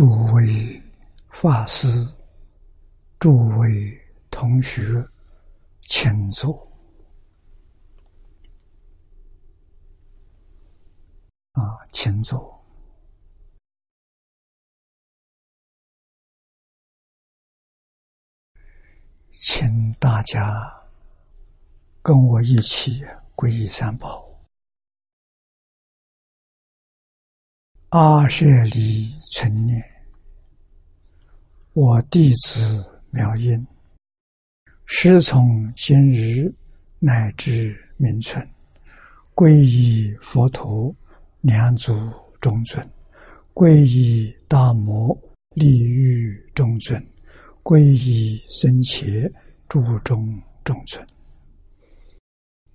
诸位法师、诸位同学，请坐。啊，请坐，请大家跟我一起皈依三宝。阿舍离存念，我弟子妙音，师从今日乃至明存，皈依佛陀。两祖中尊，皈依大摩利欲中尊，皈依僧伽注中中尊。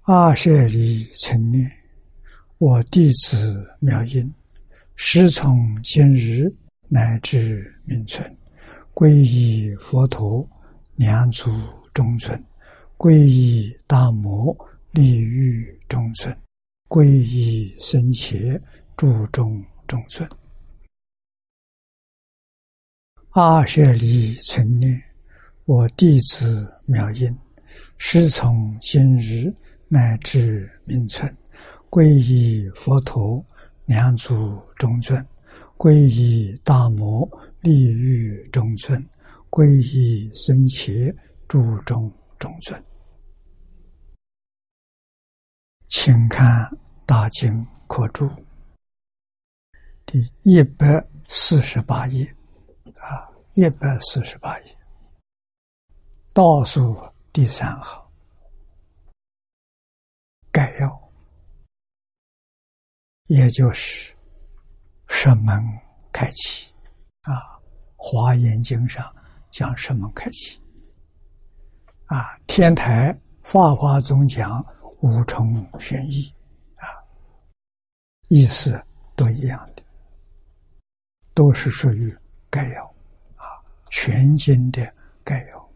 阿舍利成念，我弟子妙音，师从今日乃至明存，皈依佛陀两祖中尊，皈依大摩利欲中尊。皈依僧伽注中中尊，阿舍利存念，我弟子妙音，师从今日乃至明存，皈依佛陀两祖中尊，皈依大摩利欲中村，皈依僧伽注中中村。请看《大经课注》第一百四十八页，啊，一百四十八页，倒数第三行。概要，也就是神门开启。啊，《华严经》上讲神门开启啊，天台法华宗讲。五重玄义，啊，意思都一样的，都是属于概要，啊，全经的概要。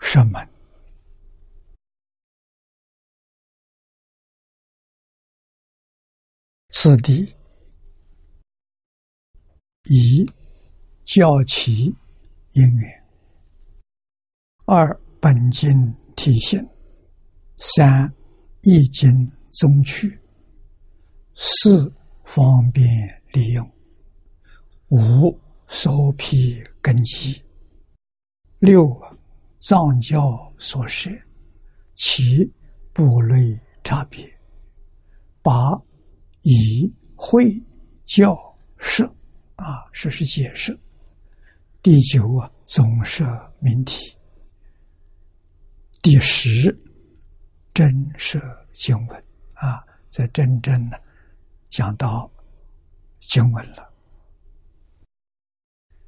什么？此地一教其因缘，二。本经体现，三易经宗趣，四方便利用，五首批根基，六藏教所设，七部类差别，八以会教设啊，这是解释。第九啊，总设命题。第十，真设经文啊，在真正的讲到经文了。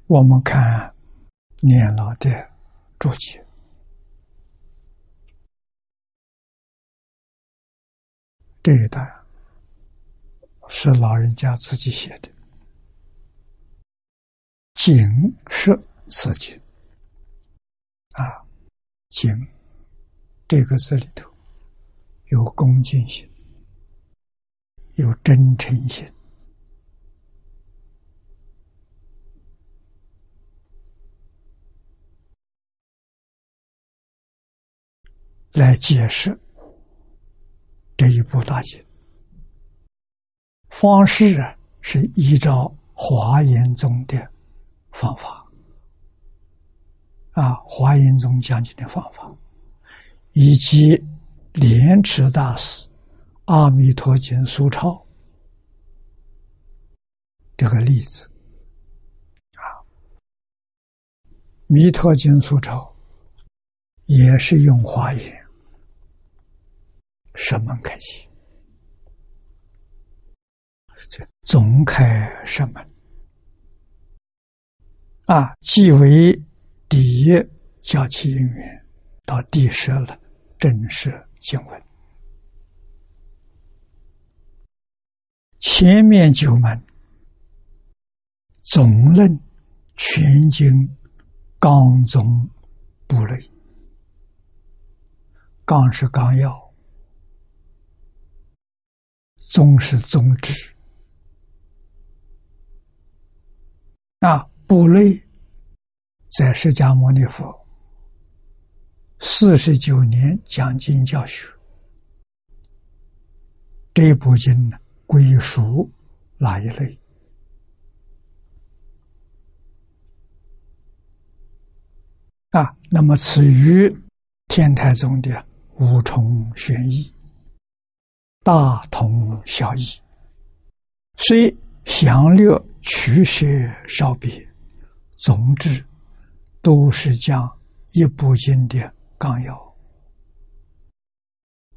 我们看年老的注解，这一段是老人家自己写的，经是此经啊，经。这个字里头有恭敬心，有真诚心，来解释这一部大经。方式啊，是依照华严宗的方法，啊，华严宗讲解的方法。以及莲池大师《阿弥陀经》书抄这个例子啊，《弥陀经》书抄也是用华严什门开启，这总开什门啊，即为第一教其因缘到第十了。正式经文，前面九门总论全经纲宗部类，纲是纲要，宗是宗旨，啊部类在释迦牟尼佛四十九年讲经教学，这部经呢归属哪一类？啊，那么此与天台宗的五重玄义大同小异，虽详略。取舍稍别，总之都是讲一部经的纲要，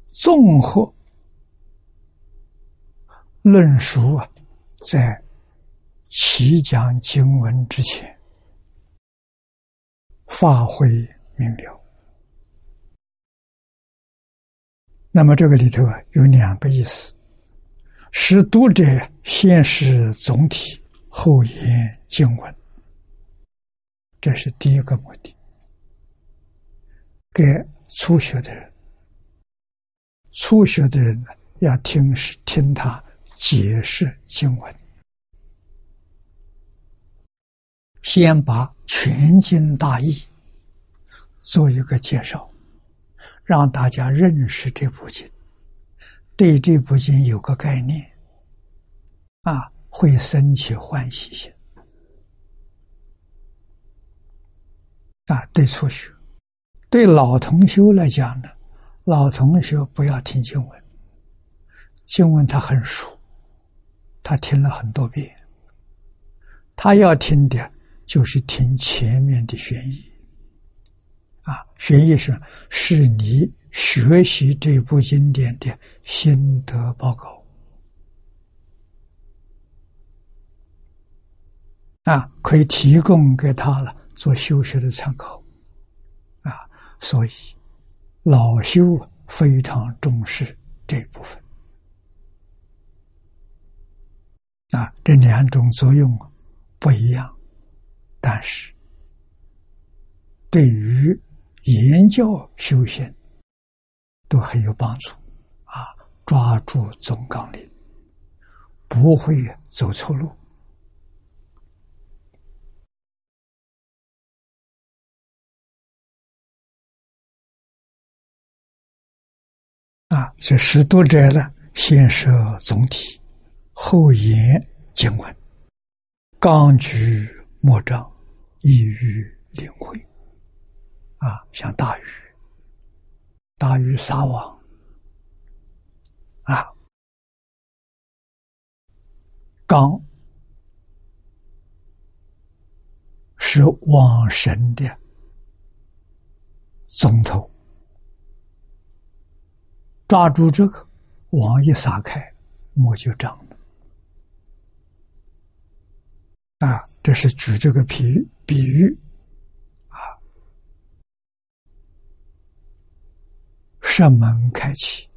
综合论述啊，在起讲经文之前，发挥明了。那么这个里头啊，有两个意思，使读者先识总体。后言经文，这是第一个目的。给初学的人，初学的人呢，要听是听他解释经文，先把全经大义做一个介绍，让大家认识这部经，对这部经有个概念，啊。会生起欢喜心啊！对初学，对老同修来讲呢，老同学不要听经文，经文他很熟，他听了很多遍，他要听的就是听前面的玄义啊，玄义是是你学习这部经典的心得报告。啊，可以提供给他了做修学的参考，啊，所以老修非常重视这一部分，啊，这两种作用不一样，但是对于研教修行都很有帮助，啊，抓住总纲领，不会走错路。这识读者呢，先设总体，后言经文，纲举莫障，易于领会。啊，像大禹，大禹撒网，啊，纲是网神的总头。抓住这个网一撒开，墨就长了。啊，这是举这个比比喻，啊，圣门开启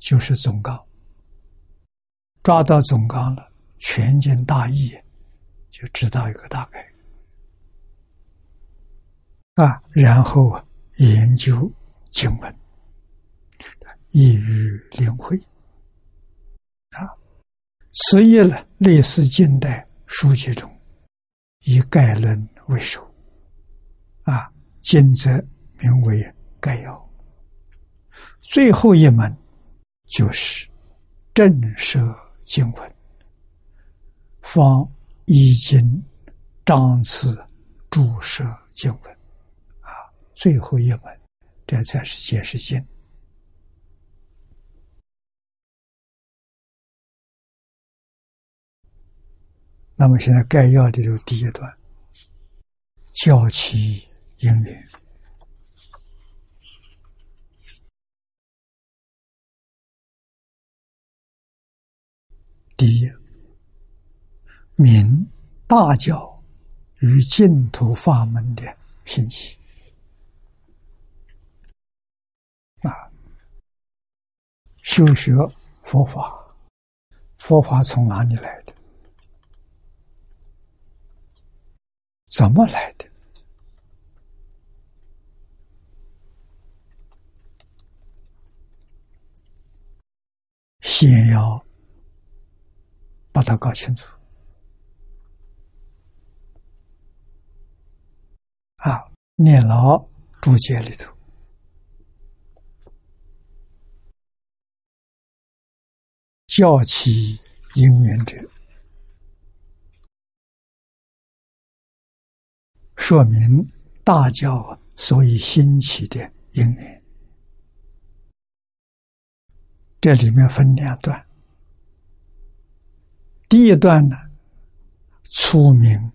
就是总纲，抓到总纲了，全经大义就知道一个大概，啊，然后研究经文。易于领会啊！此意呢，类似近代书籍中以概论为首啊，今则名为概要。最后一门就是正舍经文，方易经章次注释经文啊，最后一门这才是解释经。那么现在概要里头第一段，教其因缘。第一，明大教与净土法门的信息啊，修学佛法，佛法从哪里来的？怎么来的？先要把它搞清楚。啊，念老注解里头，教起因缘者，说明大教所以兴起的因缘。这里面分两段，第一段呢，出名。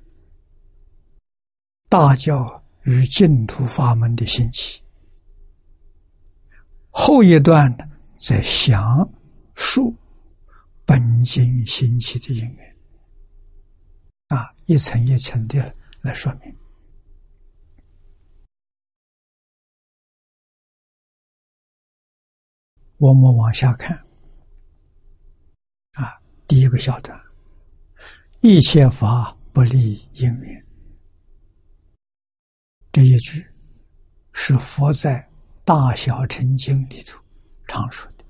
大教与净土法门的兴起，后一段呢，在详述本经兴起的因缘，啊，一层一层的来说明。我们往下看，啊，第一个小段，一切法不离因缘。这一句是佛在《大小乘经》里头常说的。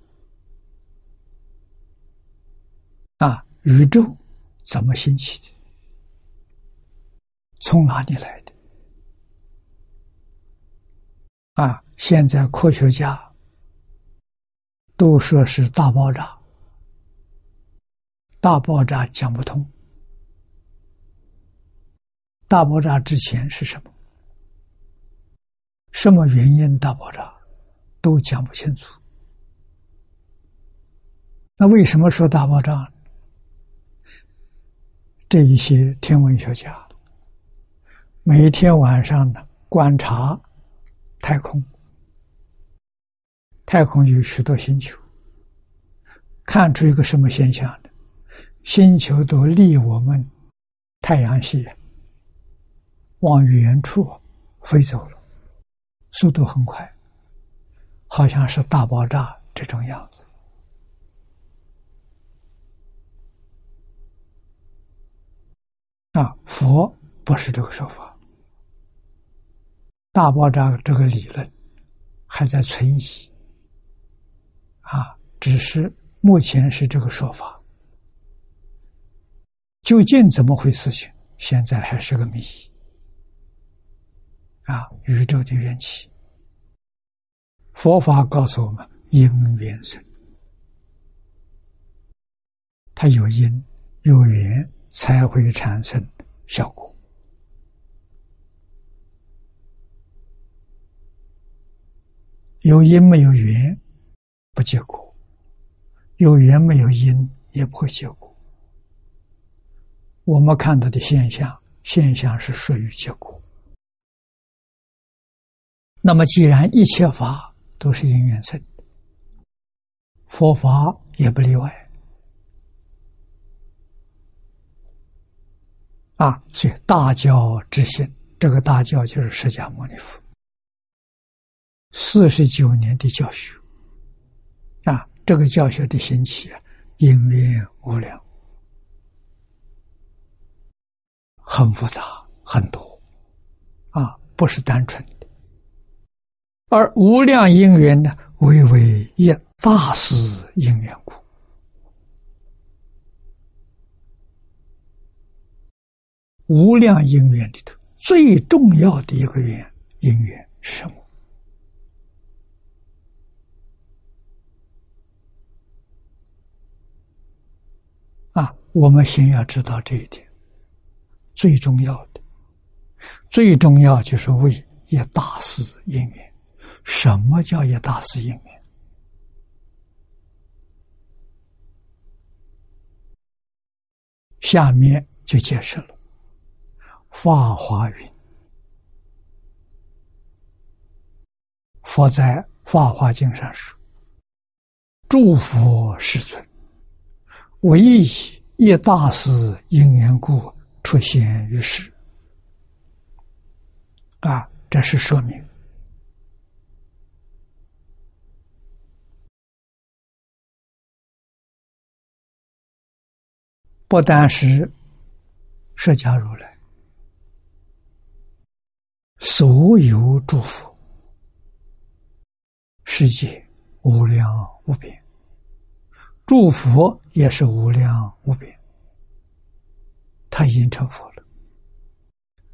啊，宇宙怎么兴起的？从哪里来的？啊，现在科学家都说是大爆炸，大爆炸讲不通。大爆炸之前是什么？什么原因大爆炸，都讲不清楚。那为什么说大爆炸？这一些天文学家每天晚上呢观察太空，太空有许多星球，看出一个什么现象呢？星球都离我们太阳系往远处飞走了。速度很快，好像是大爆炸这种样子。啊，佛不是这个说法。大爆炸这个理论还在存疑，啊，只是目前是这个说法，究竟怎么回事？情现在还是个谜。啊，宇宙的缘起，佛法告诉我们因缘生，它有因有缘才会产生效果，有因没有缘不结果，有缘没有因也不会结果。我们看到的现象，现象是属于结果。那么，既然一切法都是因缘生，佛法也不例外。啊，所以大教之心，这个大教就是释迦牟尼佛四十九年的教学。这个教学的兴起啊，因缘无量，很复杂，很多，啊，不是单纯的。而无量因缘呢，唯为一大事因缘故。无量因缘里头最重要的一个缘因缘是什么？啊，我们先要知道这一点。最重要的，最重要就是为一大事因缘。什么叫一大事因缘？下面就解释了。法华云：“佛在《法华经》上说，诸佛世尊，唯以一大事因缘故出现于世。”啊，这是说明。不单是释迦如来，所有诸佛，世界无量无边，诸佛也是无量无边。他已经成佛了，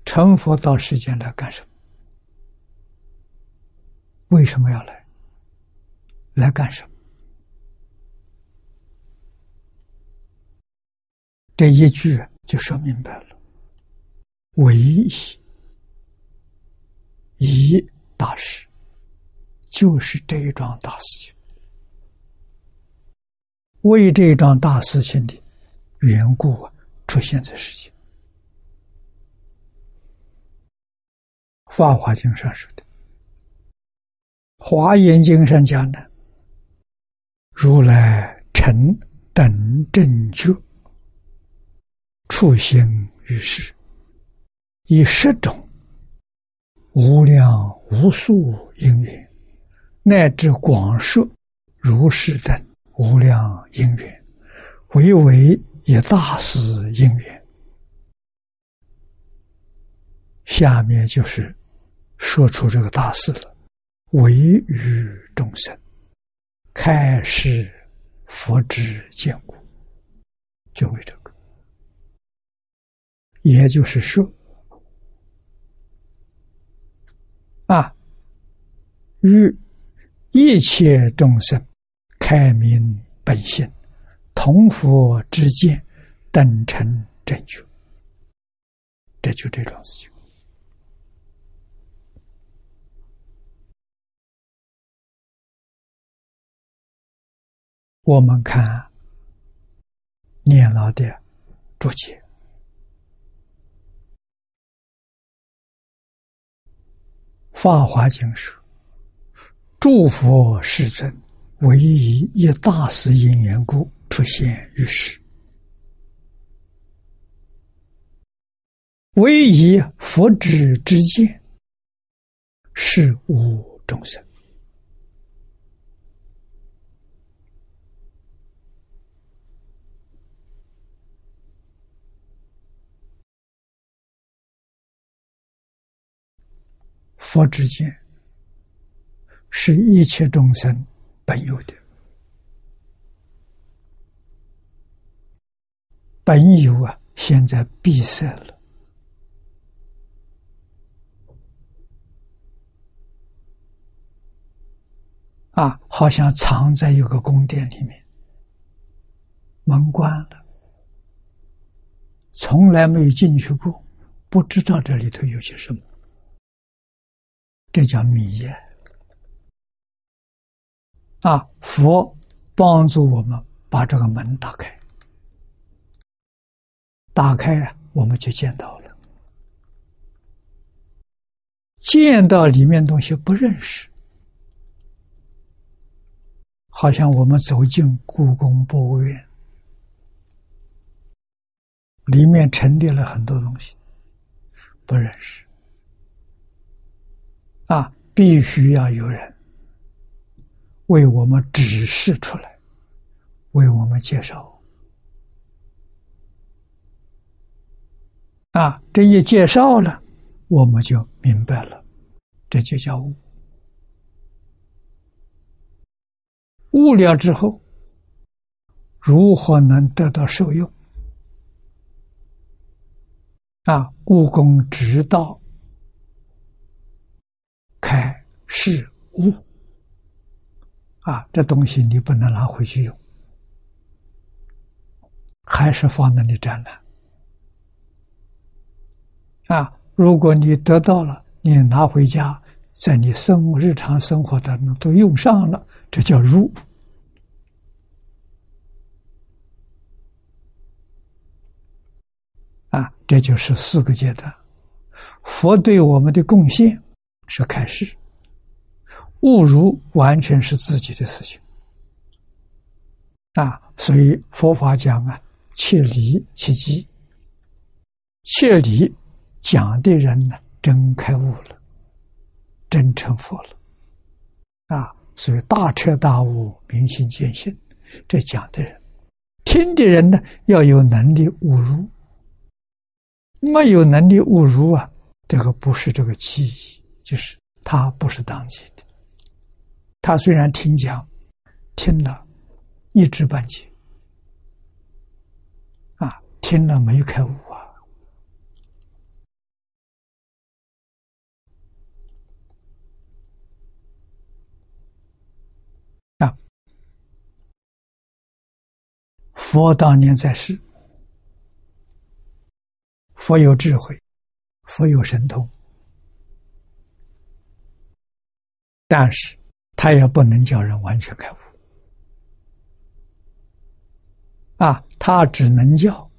成佛到世间来干什么？为什么要来？来干什么？这一句就说明白了：唯一一大事，就是这一桩大事情。为这桩大事情的缘故啊，出现在世界。《法华经》上说的，《华严经》上讲的，如来成等正觉。处心于世，以十种无量无数因缘，乃至广说如是等无量因缘，唯为也大事因缘。下面就是说出这个大事了，唯于众生开示佛之见故，就为这个。也就是说，啊，与一切众生开明本性，同佛之见，等成正觉，这就这种事情。我们看念老的注解。《法华经》说：“诸佛世尊，唯以一大事因缘故出现于世，唯以佛之之见，是无众生。佛之见，是一切众生本有的，本有啊，现在闭塞了，啊，好像藏在一个宫殿里面，门关了，从来没有进去过，不知道这里头有些什么。这叫迷呀！啊，佛帮助我们把这个门打开，打开啊，我们就见到了，见到里面东西不认识，好像我们走进故宫博物院，里面陈列了很多东西，不认识。啊，必须要有人为我们指示出来，为我们介绍。啊，这一介绍了，我们就明白了，这就叫悟。悟了之后，如何能得到受用？啊，故宫直道。开是悟啊，这东西你不能拿回去用，还是放那里展览啊。如果你得到了，你拿回家，在你生日常生活当中都用上了，这叫入啊。这就是四个阶段，佛对我们的贡献。是开始，误如完全是自己的事情啊！所以佛法讲啊，切离切机，切离讲的人呢，真开悟了，真成佛了啊！所以大彻大悟，明心见性，这讲的人，听的人呢，要有能力悟入，没有能力悟入啊，这个不是这个记忆。就是他不是当机，他虽然听讲听了一知半解。啊听了没有开悟啊。啊佛当年在世佛有智慧佛有神通。但是他也不能叫人完全开悟啊，他只能叫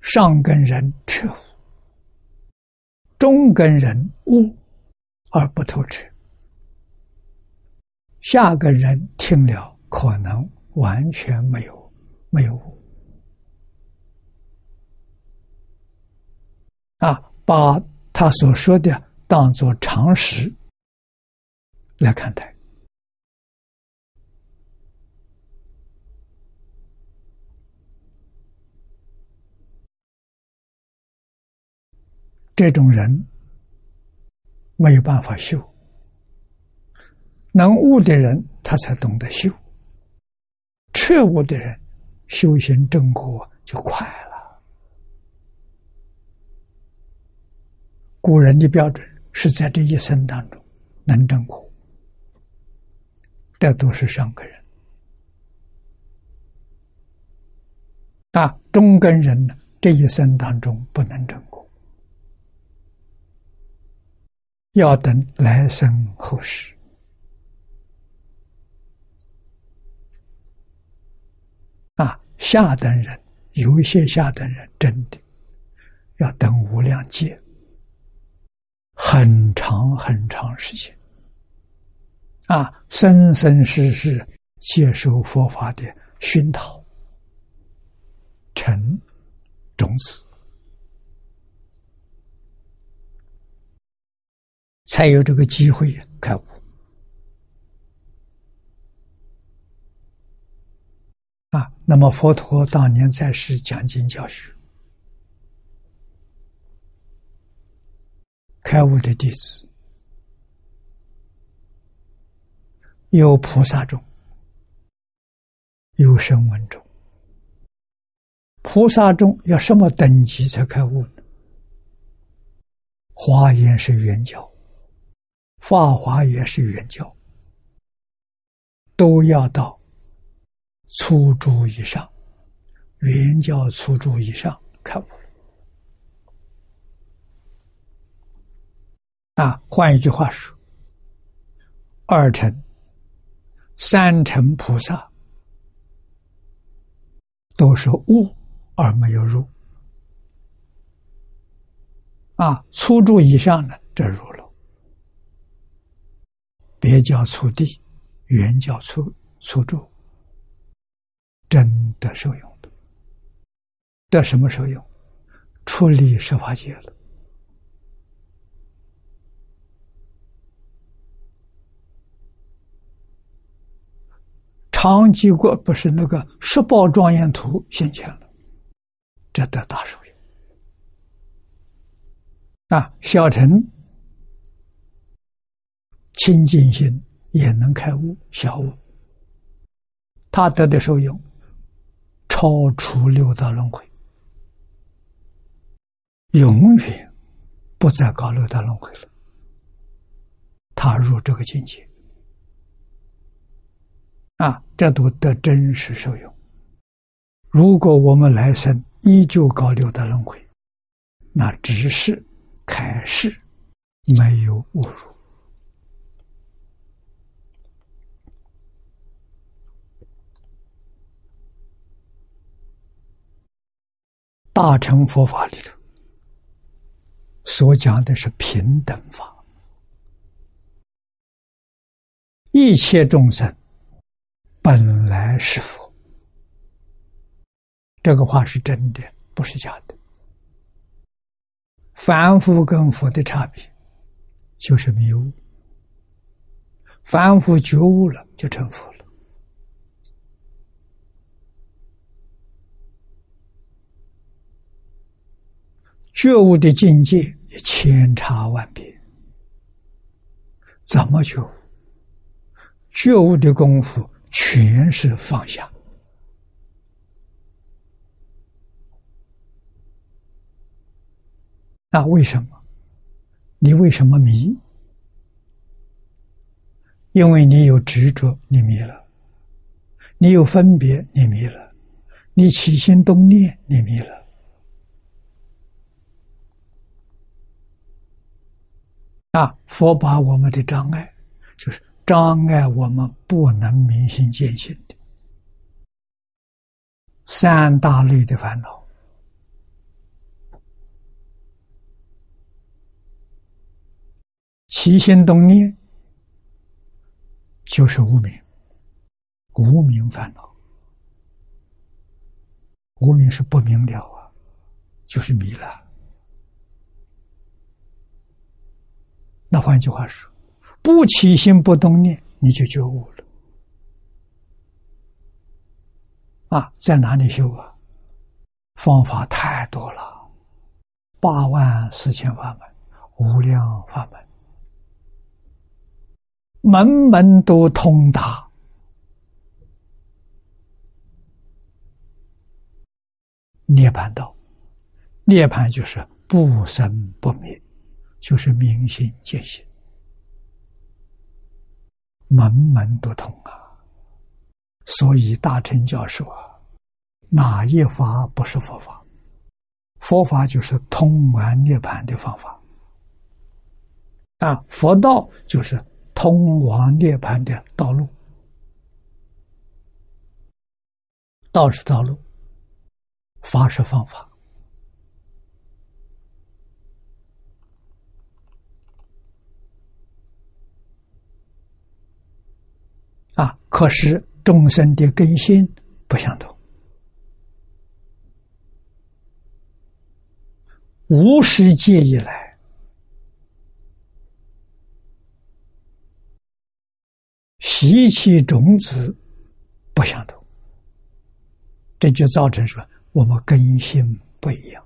上根人彻悟，中根人悟而不透彻，下个人听了可能。完全没有，没有悟啊！把他所说的当做常识来看待，这种人没有办法修，能悟的人他才懂得修。彻悟的人，修行正果就快了。古人的标准是在这一生当中能正果，这都是上根人。啊，中根人呢，这一生当中不能成功，要等来生后世。下等人有一些下等人真的要等无量劫，很长很长时间，啊，生生世世接受佛法的熏陶，成种子，才有这个机会开悟。啊，那么佛陀当年在世讲经教学，开悟的弟子有菩萨中，有声闻中。菩萨中要什么等级才开悟呢？华严是圆教，法华也是圆教，都要到。初住以上，圆教初住以上开悟。啊，换一句话说，二乘、三乘菩萨都是悟而没有入。啊，初住以上的这入了，别叫初地，原叫初初住。真的受用的，得什么受用？出离十法界了。长吉国不是那个十宝庄严图现前了，这得大受用。啊，小乘清净心也能开悟，小悟，他得的受用。超出六道轮回，永远不再搞六道轮回了。踏入这个境界，啊，这都得真实受用。如果我们来生依旧搞六道轮回，那只是开始，没有误入。大乘佛法里头所讲的是平等法，一切众生本来是佛，这个话是真的，不是假的。凡夫跟佛的差别就是迷悟，凡夫觉悟了就成佛了。觉悟的境界也千差万别，怎么觉悟？觉悟的功夫全是放下。那为什么？你为什么迷？因为你有执着，你迷了；你有分别，你迷了；你起心动念，你迷了。啊，佛把我们的障碍，就是障碍我们不能明心见性的三大类的烦恼。起心动念就是无明，无明烦恼，无明是不明了啊，就是迷了。那换句话说，不起心不动念，你就觉悟了。啊，在哪里修啊？方法太多了，八万四千法门，无量法门。门门都通达，涅盘道，涅盘就是不生不灭，就是明心见性，门门都通啊！所以大乘教授啊，哪一法不是佛法？佛法就是通完涅盘的方法啊！佛道就是。通往涅槃的道路，道是道路，法是方法。啊！可是众生的根性不相同，无始界以来。习气种子不相同，这就造成说我们根性不一样。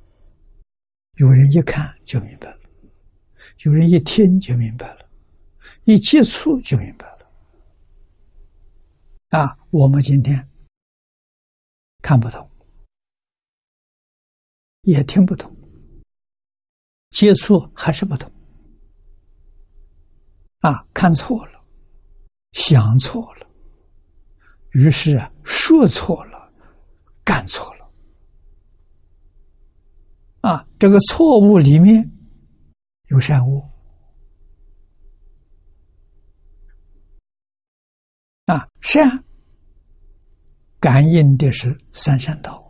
有人一看就明白了，有人一听就明白了，一接触就明白了。啊，我们今天看不懂，也听不懂，接触还是不懂。啊，看错了。想错了，于是啊，说错了，干错了，啊，这个错误里面有善恶，是啊，感应的是三善道，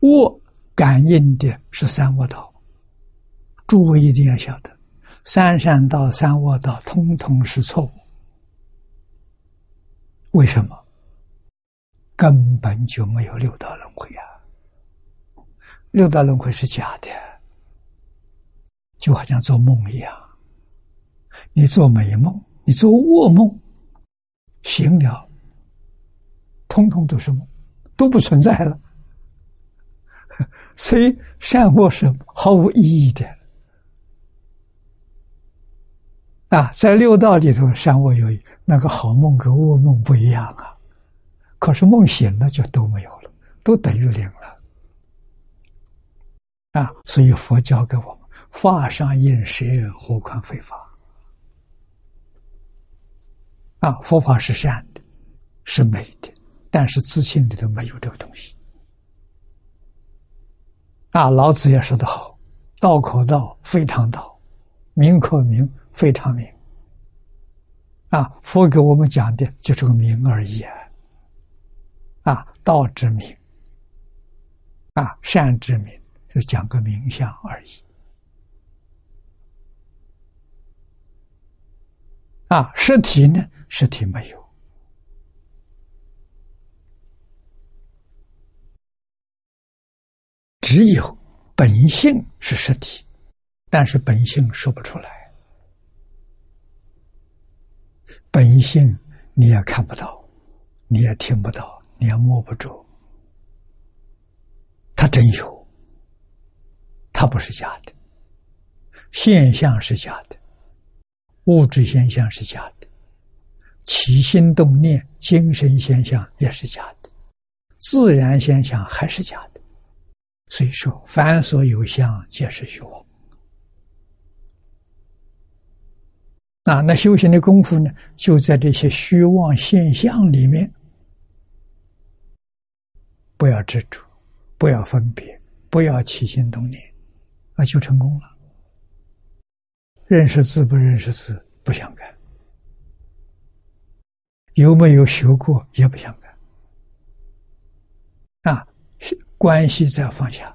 恶感应的是三恶道，诸位一定要晓得。三善道、三恶道，通通是错误。为什么？根本就没有六道轮回啊！六道轮回是假的，就好像做梦一样。你做美梦，你做噩梦，醒了，通通都是梦，都不存在了。所以善恶是毫无意义的。啊，在六道里头，善恶有那个好梦跟噩梦不一样啊。可是梦醒了就都没有了，都等于零了。啊，所以佛教给我们：法上应舍，何况非法？啊，佛法是善的，是美的，但是自信里头没有这个东西。啊，老子也说得好：“道可道，非常道；名可名。”非常名啊！佛给我们讲的就是个名而已啊！啊，道之名啊，善之名，就讲个名相而已啊！实体呢？实体没有，只有本性是实体，但是本性说不出来。本性你也看不到，你也听不到，你也摸不着。它真有，它不是假的。现象是假的，物质现象是假的，起心动念、精神现象也是假的，自然现象还是假的。所以说，凡所有相，皆是虚妄。啊，那修行的功夫呢，就在这些虚妄现象里面不要执着，不要分别，不要起心动念，那，就成功了。认识字不认识字不相干，有没有学过也不相干，啊，关系在放下。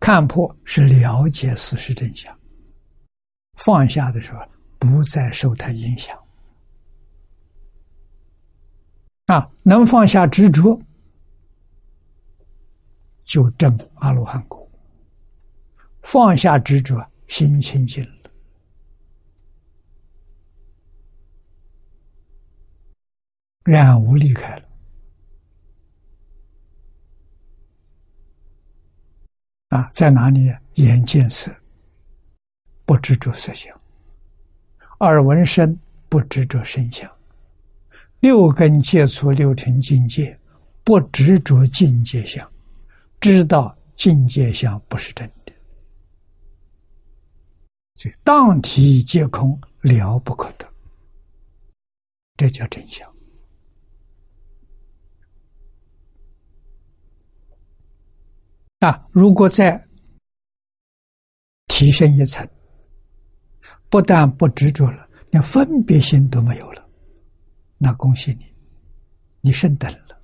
看破是了解事实真相，放下的时候不再受它影响。啊，能放下执着，就证阿罗汉果。放下执着，心清净了，染无离开了。啊，在哪里？眼见色，不执着色相；耳闻声，不执着声相；六根接触六尘境界，不执着境界相，知道境界相不是真的。所以，当体皆空，了不可得，这叫真相。啊！如果再提升一层，不但不执着了，连分别心都没有了，那恭喜你，你升等了，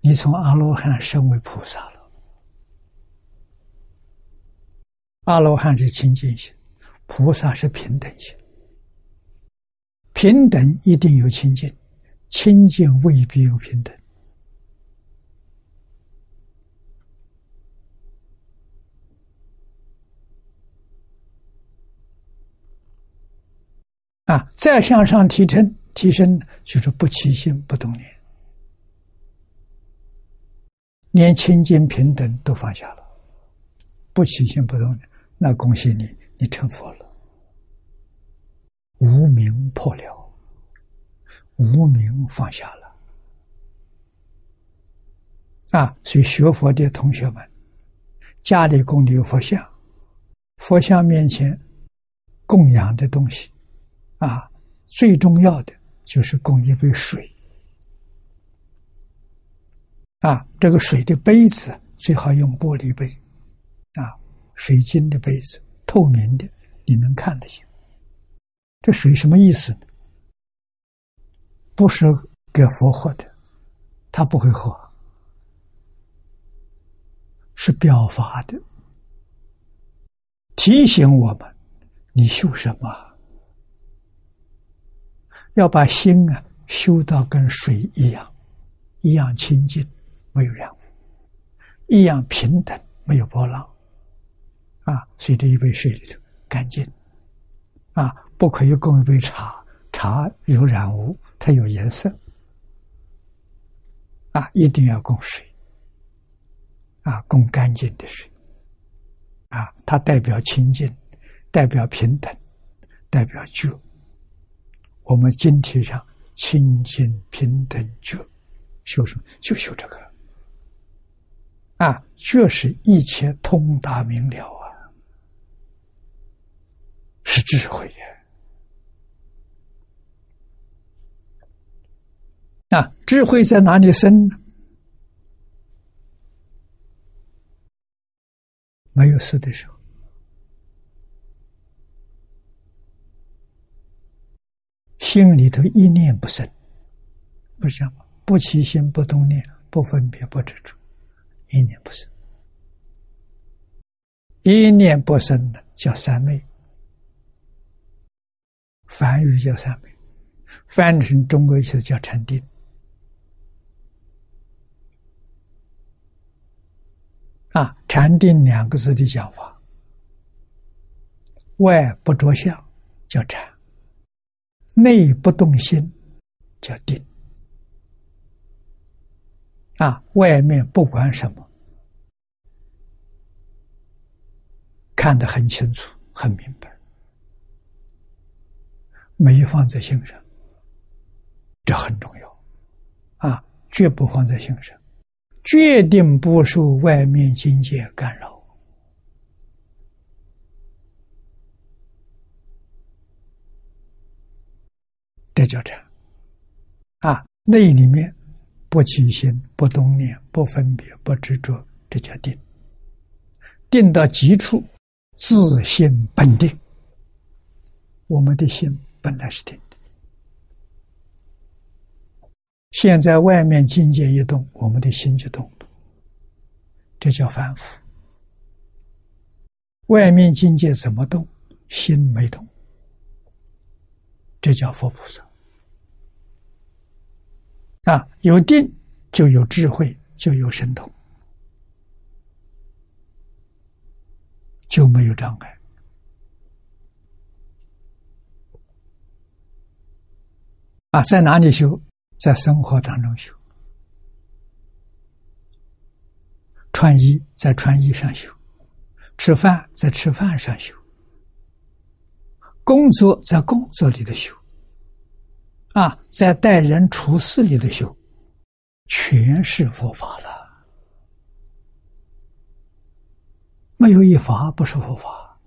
你从阿罗汉升为菩萨了。阿罗汉是清净心，菩萨是平等心。平等一定有清净，清净未必有平等。啊，再向上提升，提升就是不起心不动念，连清净平等都放下了，不起心不动念，那恭喜你，你成佛了，无名破了，无名放下了，啊，所以学佛的同学们，家里供的有佛像，佛像面前供养的东西。啊，最重要的就是供一杯水。啊，这个水的杯子最好用玻璃杯，啊，水晶的杯子，透明的，你能看得见。这水什么意思呢？不是给佛喝的，他不会喝，是表法的，提醒我们：你修什么？要把心啊修到跟水一样，一样清净，没有染污，一样平等，没有波浪，啊，所以这一杯水里头干净，啊，不可以供一杯茶，茶有染污，它有颜色，啊，一定要供水，啊，供干净的水，啊，它代表清净，代表平等，代表觉。我们今天上清净平等觉，修什么？就修这个啊！觉是一切通达明了啊，是智慧呀！啊，智慧在哪里生呢？没有事的时候。心里头一念不生，不是吗？不起心，不动念，不分别，不执着，一念不生。一念不生的叫三昧，梵语叫三昧，翻成中国意思叫禅定。啊，禅定两个字的讲法，外不着相，叫禅。内不动心，叫定。啊，外面不管什么，看得很清楚、很明白，没放在心上，这很重要。啊，绝不放在心上，决定不受外面境界干扰。这叫禅啊，内里面不起心，不动念，不分别，不执着，这叫定。定到极处，自性本定。我们的心本来是定的，现在外面境界一动，我们的心就动了，这叫反复。外面境界怎么动，心没动，这叫佛菩萨。啊，有定就有智慧，就有神通，就没有障碍。啊，在哪里修？在生活当中修。穿衣在穿衣上修，吃饭在吃饭上修，工作在工作里的修。啊，在待人处事里的修，全是佛法了。没有一法不是佛法。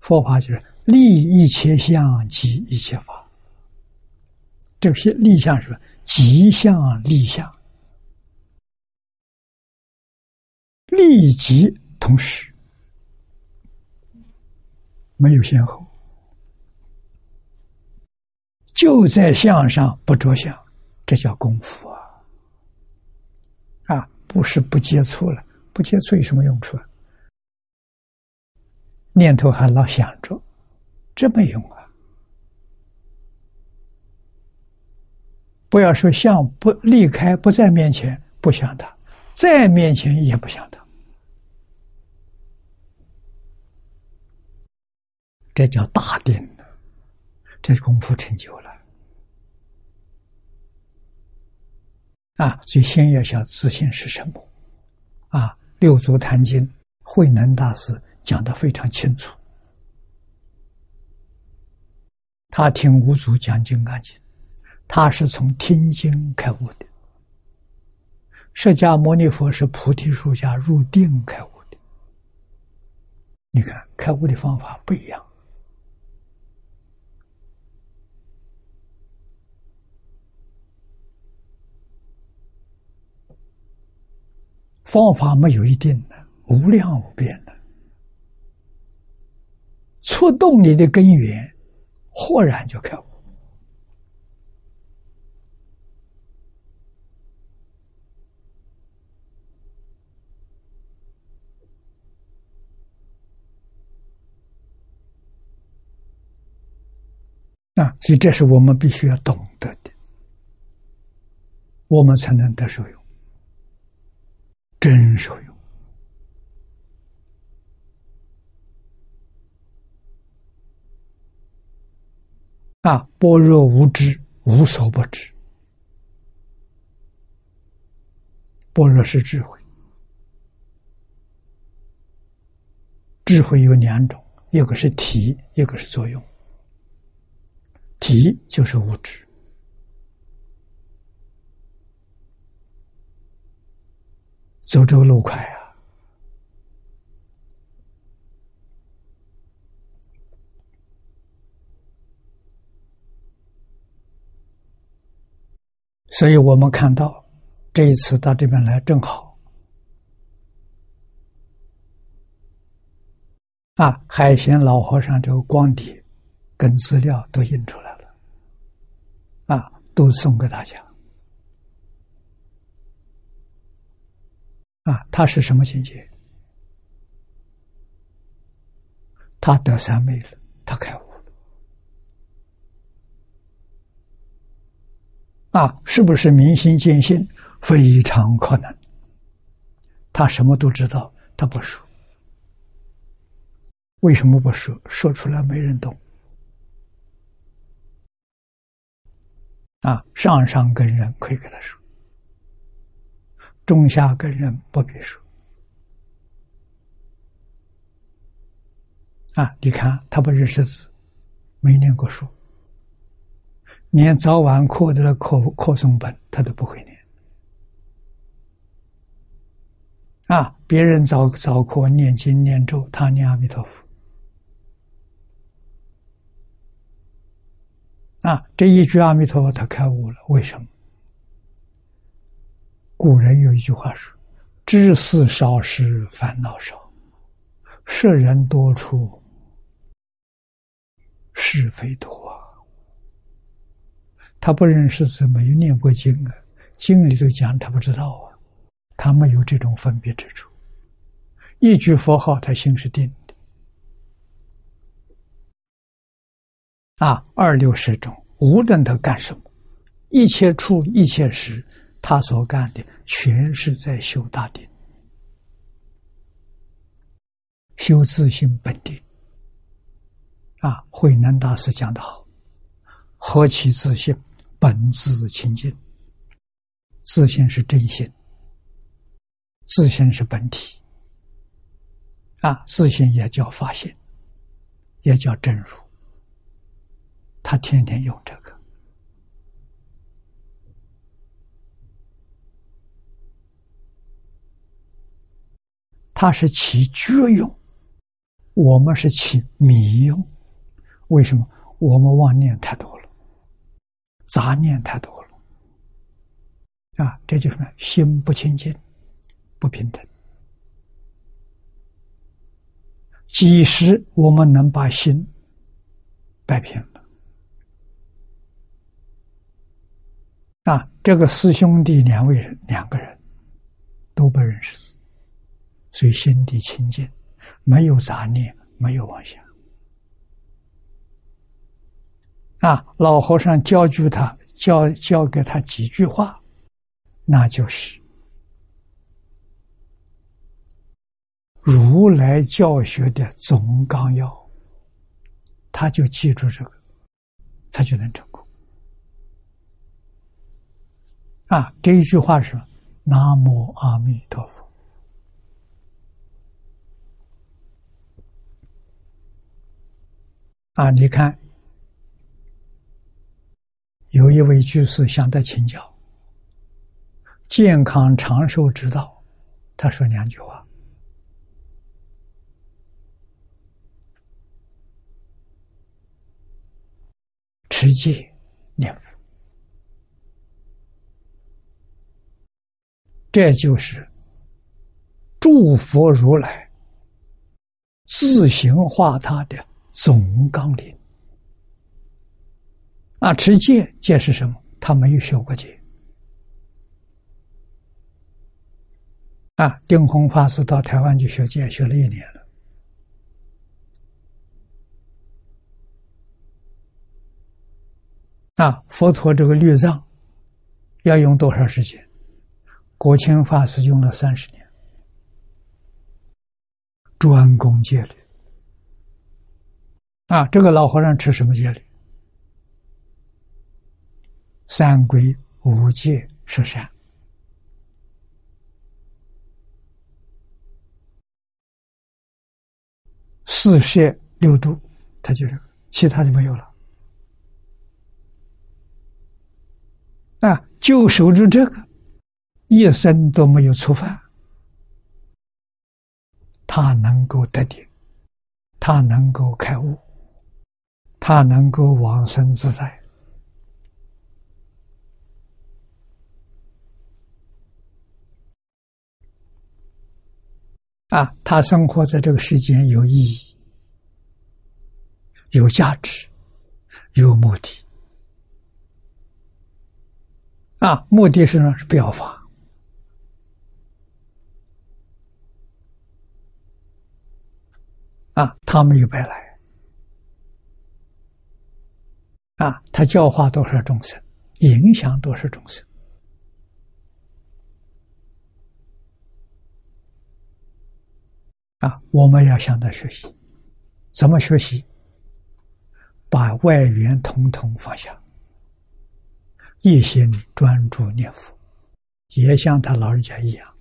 佛法就是立一切相，即一切法。这些立相是吉相立相，立即同时，没有先后。就在相上不着相，这叫功夫啊！啊，不是不接触了，不接触有什么用处啊？念头还老想着，这没用啊！不要说相不离开，不在面前不想他，在面前也不想他，这叫大定，这功夫成就了。啊，所以先要晓自信是什么。啊，《六祖坛经》慧能大师讲的非常清楚。他听五祖讲《金刚经》，他是从听经开悟的。释迦牟尼佛是菩提树下入定开悟的。你看，开悟的方法不一样。方法没有一定的，无量无边的，触动你的根源，豁然就开悟。啊，所以这是我们必须要懂得的，我们才能得受用。真受用啊！般若无知，无所不知。般若是智慧，智慧有两种，一个是体，一个是作用。体就是无知。走这个路快啊！所以我们看到这一次到这边来正好啊，海贤老和尚这个光碟跟资料都印出来了啊，都送给大家。啊，他是什么境界？他得三昧了，他开悟了。啊，是不是明心见性？非常可能。他什么都知道，他不说。为什么不说？说出来没人懂。啊，上上根人可以给他说。中下根人不必说啊！你看他不认识字，没念过书，连早晚课的课课诵本他都不会念啊！别人早早课念经念咒，他念阿弥陀佛啊！这一句阿弥陀佛，他开悟了，为什么？古人有一句话说：“知事少时烦恼少，识人多处是非多。”。他不认识字，没有念过经啊，经里头讲他不知道啊，他没有这种分别之处。一句佛号，他心是定的。啊，二六十种，无论他干什么，一切处一切时，他所干的全是在修大定，修自性本定。啊，慧能大师讲的好，何其自性！本自清净，自性是真心，自性是本体，啊，自性也叫发现，也叫真如。他天天用这个，他是起觉用，我们是起迷用。为什么？我们妄念太多了。杂念太多了，啊，这就是什么心不清净，不平等。几时我们能把心摆平了？啊，这个师兄弟两位人，两个人都不认识，所以心地清净，没有杂念，没有妄想。啊，老和尚教句他教教给他几句话，那就是如来教学的总纲要，他就记住这个，他就能成功。啊，这一句话是“南无阿弥陀佛”。啊，你看。有一位居士向他请教健康长寿之道，他说两句话：持戒念佛，这就是诸佛如来自行化他的总纲领。啊，持戒戒是什么？他没有学过戒。啊，定空法师到台湾去学戒，学了一年了。啊，佛陀这个律藏要用多少时间？国清法师用了三十年，专攻戒律。啊，这个老和尚持什么戒律？三归五戒十善，四摄六度，他就这个，其他就没有了。啊，就守住这个，一生都没有触犯，他能够得定，他能够开悟，他能够往生自在。啊，他生活在这个世间有意义、有价值、有目的。啊，目的是呢是表法。啊，他没有白来。啊，他教化多少众生，影响多少众生。啊，我们要向他学习，怎么学习？把外缘统统放下，一心专注念佛，也像他老人家一样，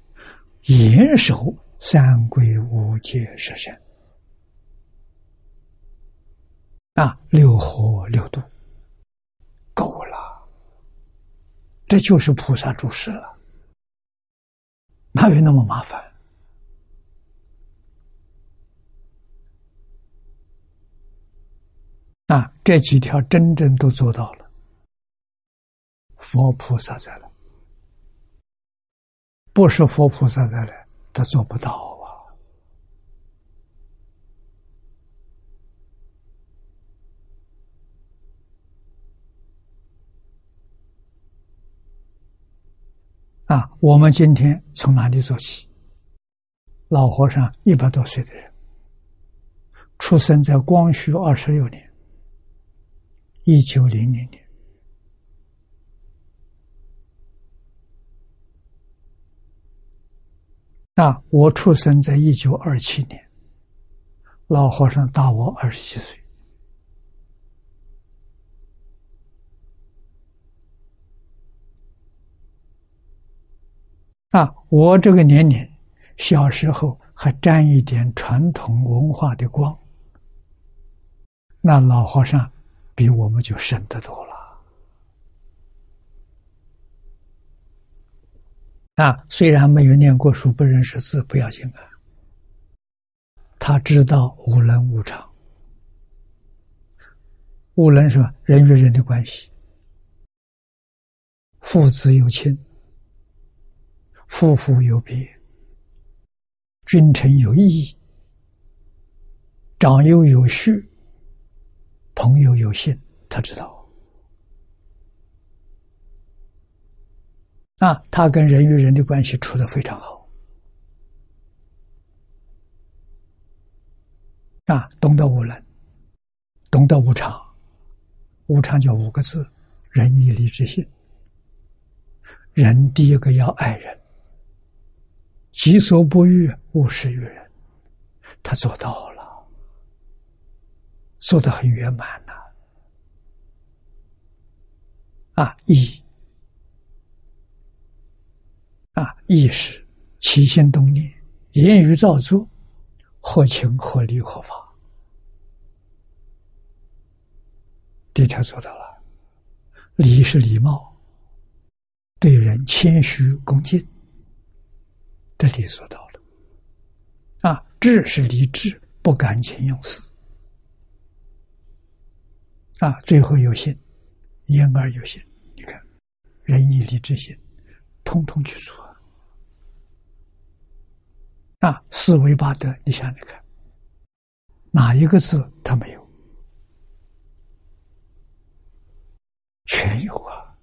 严守三规五戒十善，啊，六合六度，够了，这就是菩萨注释了，哪有那么麻烦？啊，这几条真正都做到了，佛菩萨在了。不是佛菩萨在了，他做不到啊！我们今天从哪里做起？老和尚一百多岁的人，出生在光绪二十六年，一九零零年。那，我出生在一九二七年，老和尚大我二十七岁。啊，我这个年龄，小时候还沾一点传统文化的光，那老和尚比我们就深得多了。啊，虽然没有念过书，不认识字，不要紧啊。他知道无能无常，无能是吧？人与人的关系，父子有亲，夫妇有别，君臣有义，长幼有序，朋友有信，他知道。啊，他跟人与人的关系处的非常好，啊，懂得无能，懂得无常，无常就五个字：仁义礼智信。人第一个要爱人，己所不欲，勿施于人，他做到了，做的很圆满呐。啊，意。啊，意识、起心动念、言语造作，合情、合理、合法，这条做到了。礼是礼貌，对人谦虚恭敬，这里做到了。啊，智是理智，不感情用事。啊，最后有信，言而有信。你看，仁义礼智信，通通去做。啊，四维八德，你想想看，哪一个字他没有？全有啊！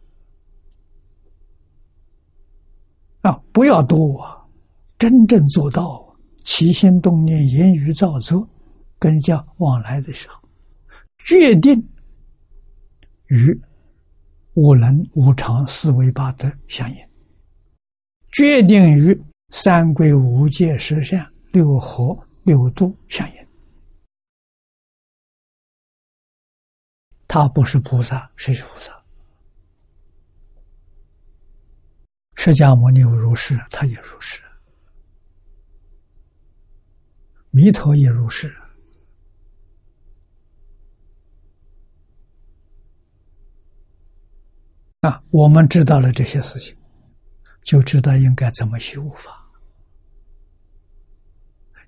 啊，不要多啊，真正做到起心动念、言语造作，跟人家往来的时候，决定与五能、无常、四维八德相应，决定于。三归五戒十善六合六度相应，他不是菩萨，谁是菩萨？释迦牟尼如是，他也如是；弥陀也如是。啊，我们知道了这些事情，就知道应该怎么修法。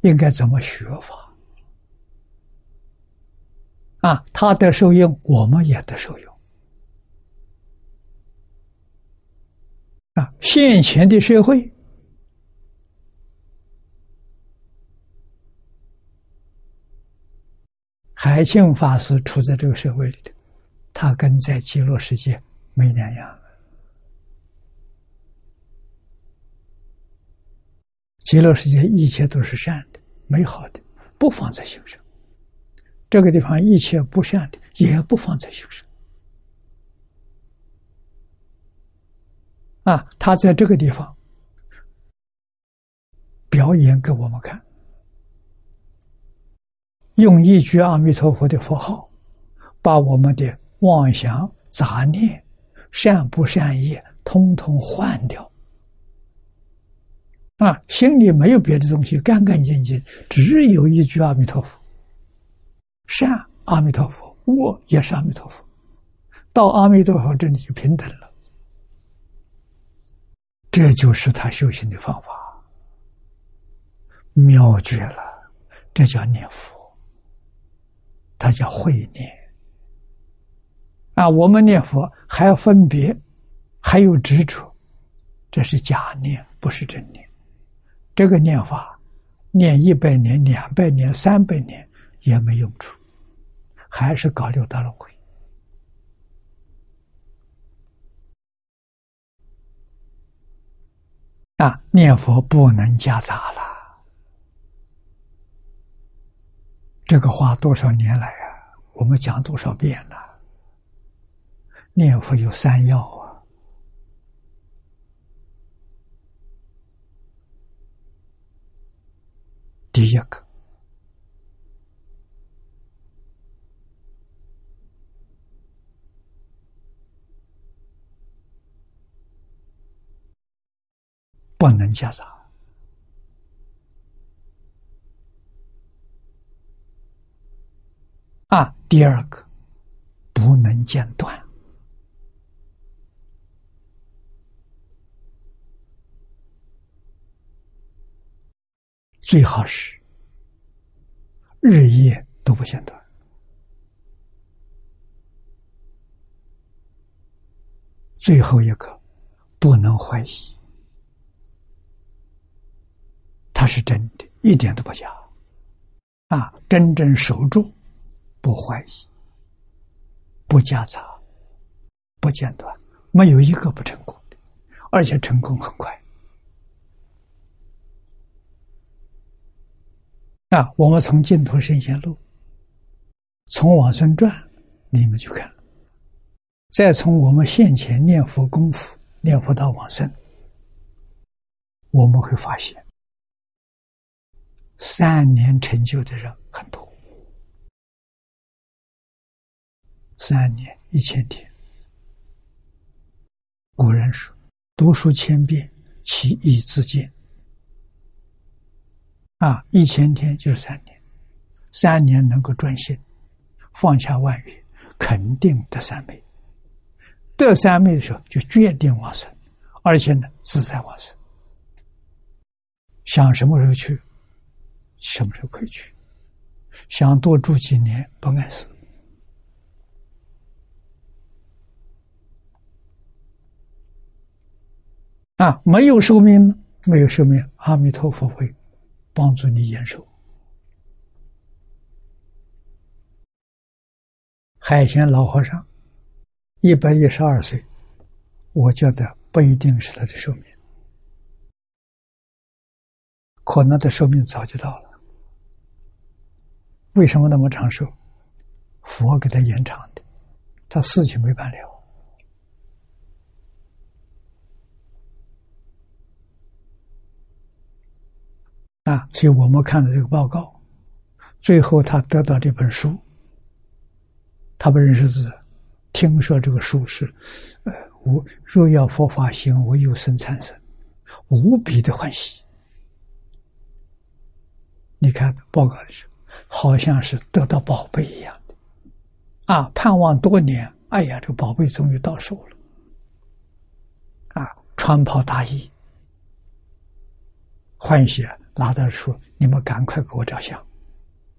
应该怎么学法？啊，他得受用，我们也得受用。啊，现前的社会，海清法师处在这个社会里头，他跟在极乐世界没两样。极乐世界一切都是善的、美好的，不放在心上；这个地方一切不善的，也不放在心上。啊，他在这个地方表演给我们看，用一句阿弥陀佛的佛号，把我们的妄想、杂念、善不善业，通通换掉。啊，心里没有别的东西，干干净净，只有一句阿弥陀佛。善阿弥陀佛，恶也是阿弥陀佛，到阿弥陀佛这里就平等了。这就是他修行的方法，妙绝了。这叫念佛，他叫会念。啊，我们念佛还要分别，还有执着，这是假念。不是真念。这个念法，念一百年、两百年、三百年也没用处，还是搞六道轮回。啊，念佛不能夹杂了。这个话多少年来啊，我们讲多少遍了？念佛有三要啊，第一个不能夹杂。啊，第二个不能间断，最好是日夜都不间断。最后一个不能怀疑，它是真的，一点都不假。啊，真正守住。不怀疑，不夹杂，不间断，没有一个不成功的，而且成功很快。啊，我们从净土圣贤录，从往生传里面去看，再从我们现前念佛功夫，念佛到往生，我们会发现，三年成就的人很多。三年一千天，古人说：“读书千遍，其义自见。”啊，一千天就是三年，三年能够专心，放下万缘，肯定得三昧。得三昧的时候，就决定往生，而且呢，自在往生。想什么时候去，什么时候可以去；想多住几年，不碍事。啊，没有寿命，没有寿命，阿弥陀佛会帮助你延寿。海贤老和尚一百一十二岁，我觉得不一定是他的寿命，可能的寿命早就到了。为什么那么长寿？佛给他延长的，他事情没办了。啊，所以我们看的这个报告，最后他得到这本书，他不认识字，听说这个书是，呃，我若要佛法行，我有生产生，无比的欢喜。你看报告的时候，好像是得到宝贝一样的，啊，盼望多年，哎呀，这个宝贝终于到手了，啊，穿袍大衣，欢喜。拿到说：“你们赶快给我照相。”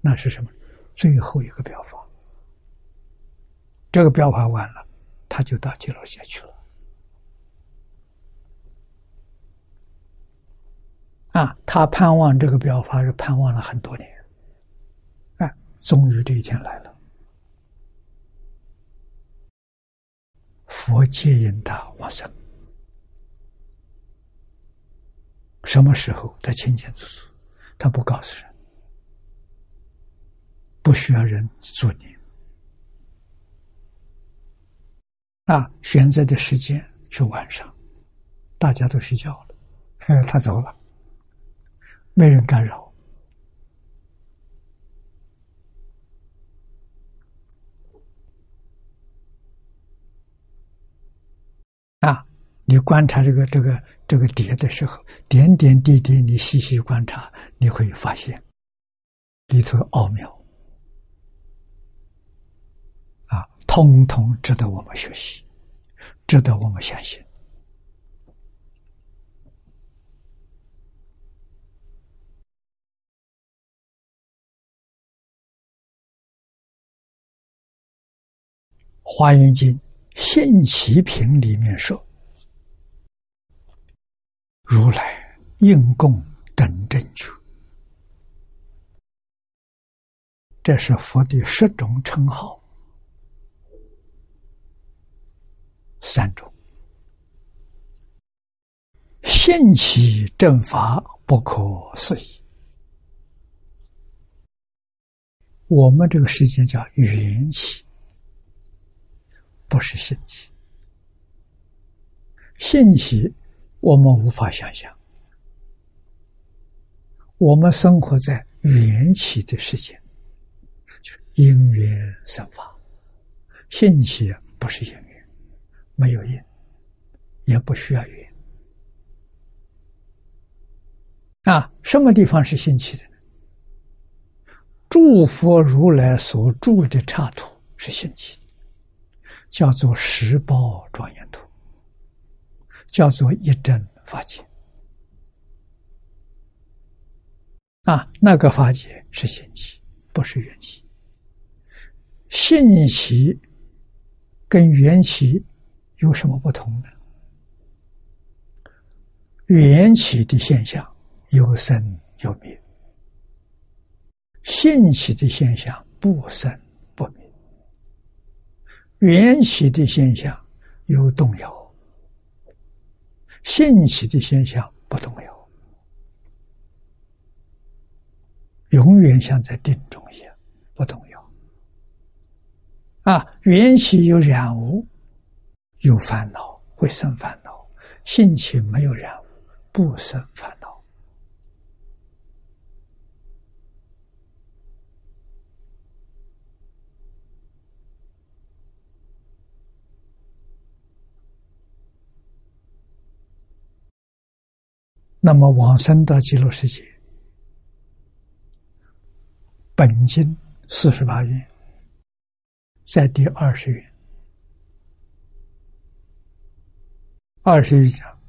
那是什么？最后一个表法。这个表法完了，他就到极乐界去了。啊，他盼望这个表法是盼望了很多年，啊，终于这一天来了。佛接引他往生。什么时候他清清楚楚，他不告诉人，不需要人做你。啊，选择的时间是晚上，大家都睡觉了，他走了，没人干扰。啊。你观察这个这个这个碟的时候，点点滴滴，你细细观察，你会发现里头奥妙啊，通通值得我们学习，值得我们相信。《华严经·现其品》里面说。如来应供等正觉，这是佛的十种称号，三种。现起正法不可思议，我们这个世界叫缘起，不是现起。现起我们无法想象，我们生活在缘起的世界，就是因缘生法。现起不是因缘，没有因，也不需要缘。啊，什么地方是兴起的呢？诸佛如来所住的刹土是兴起的，叫做十宝庄严土，叫做一真法界。啊，那个法界是兴起，不是缘起。兴起跟缘起有什么不同呢？缘起的现象。有生有灭，兴起的现象不生不灭；缘起的现象有动摇，兴起的现象不动摇，永远像在定中一样不动摇。啊，缘起有染污，有烦恼会生烦恼；兴起没有染污，不生烦恼。那么往生到极乐世界，本经四十八愿，在第二十愿，二十愿讲，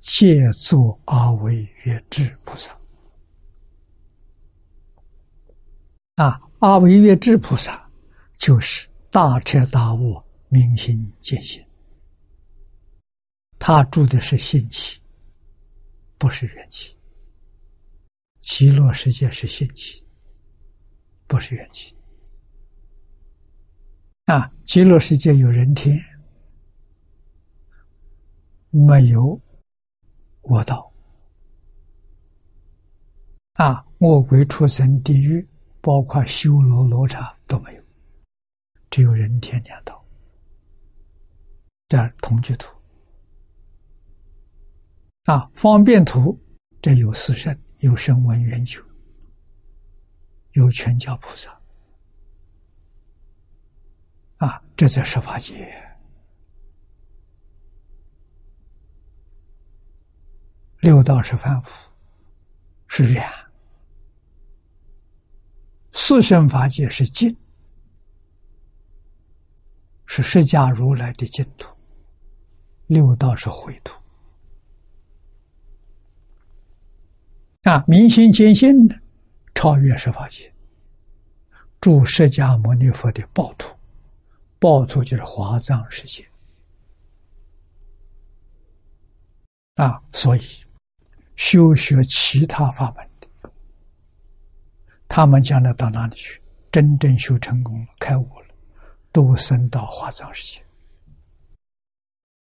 借作阿惟越智菩萨。啊，阿惟越智菩萨就是大彻大悟、明心见性，他住的是心起。不是缘起，极乐世界是现起，不是缘起。啊，极乐世界有人天，没有我道。啊，我鬼出生、地狱，包括修罗罗刹都没有，只有人天两道。这同居土。啊，方便图，这有四圣，有声闻缘觉，有全教菩萨。啊，这在十法界，六道是凡夫，是染；四圣法界是净，是释迦如来的净土；六道是秽土。啊，明心见性的超越十法界，住释迦牟尼佛的报土，报土就是华藏世界。啊，所以修学其他法门的，他们将来到哪里去？真正修成功了、开悟了，都升到华藏世界。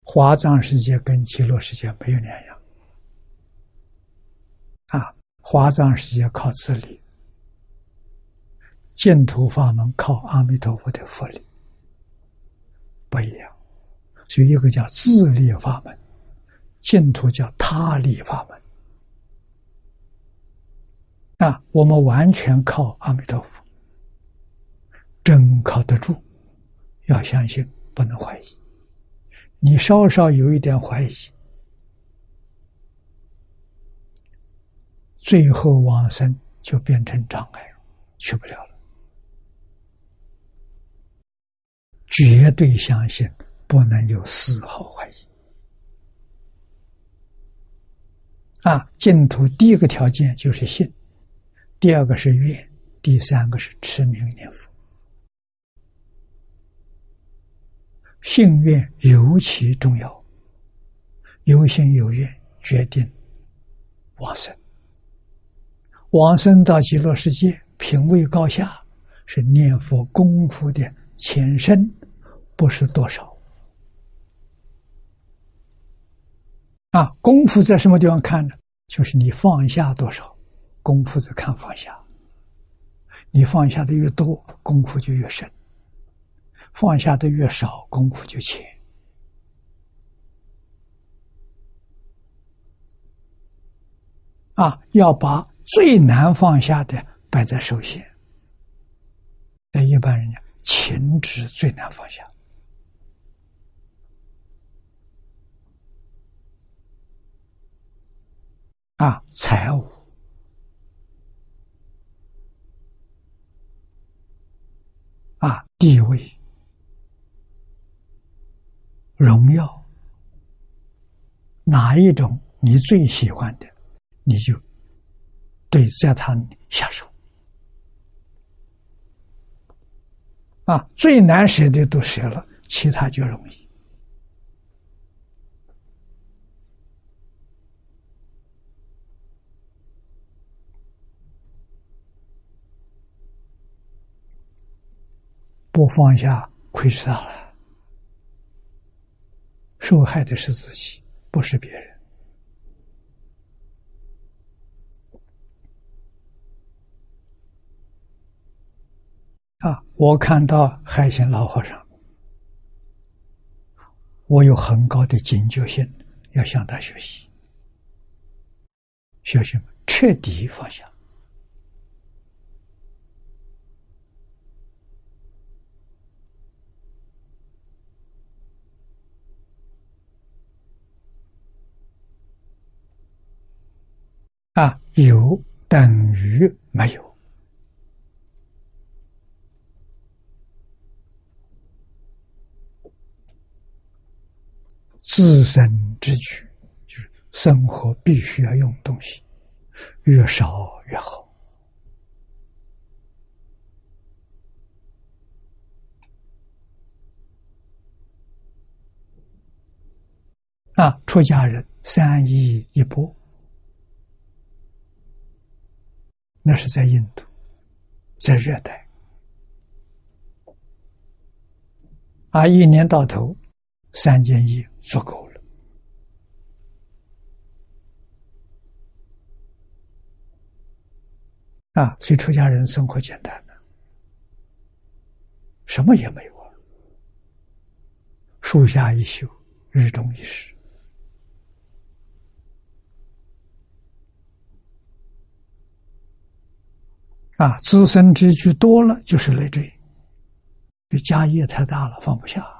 华藏世界跟极乐世界没有两样。华藏世界靠自力，净土法门靠阿弥陀佛的佛力，不一样。所以一个叫自力法门，净土叫他力法门。啊，我们完全靠阿弥陀佛，真靠得住，要相信，不能怀疑。你稍稍有一点怀疑。最后往生就变成障碍，去不了了。绝对相信，不能有丝毫怀疑。啊，净土第一个条件就是信，第二个是愿，第三个是持名念佛。信愿尤其重要，有信有愿，决定往生。往生到极乐世界，品位高下是念佛功夫的前身，不是多少。啊，功夫在什么地方看呢？就是你放下多少，功夫在看放下。你放下的越多，功夫就越深；放下的越少，功夫就浅。啊，要把最难放下的摆在首先。在一般人讲，情执最难放下。啊，财务。啊，地位、荣耀，哪一种你最喜欢的，你就对在他下手。啊，最难舍的都舍了，其他就容易。不放下，亏死他了。受害的是自己，不是别人。啊！我看到海鲜老和尚，我有很高的警觉性，要向他学习。学习彻底放下。啊，有等于没有。自身之举，就是生活必须要用东西，越少越好。啊，出家人三衣一钵。那是在印度，在热带，啊，一年到头三件衣足够了，啊，所以出家人生活简单的，什么也没有，树下一宿，日中一时。啊，自身之具多了就是累赘，这家业太大了，放不下。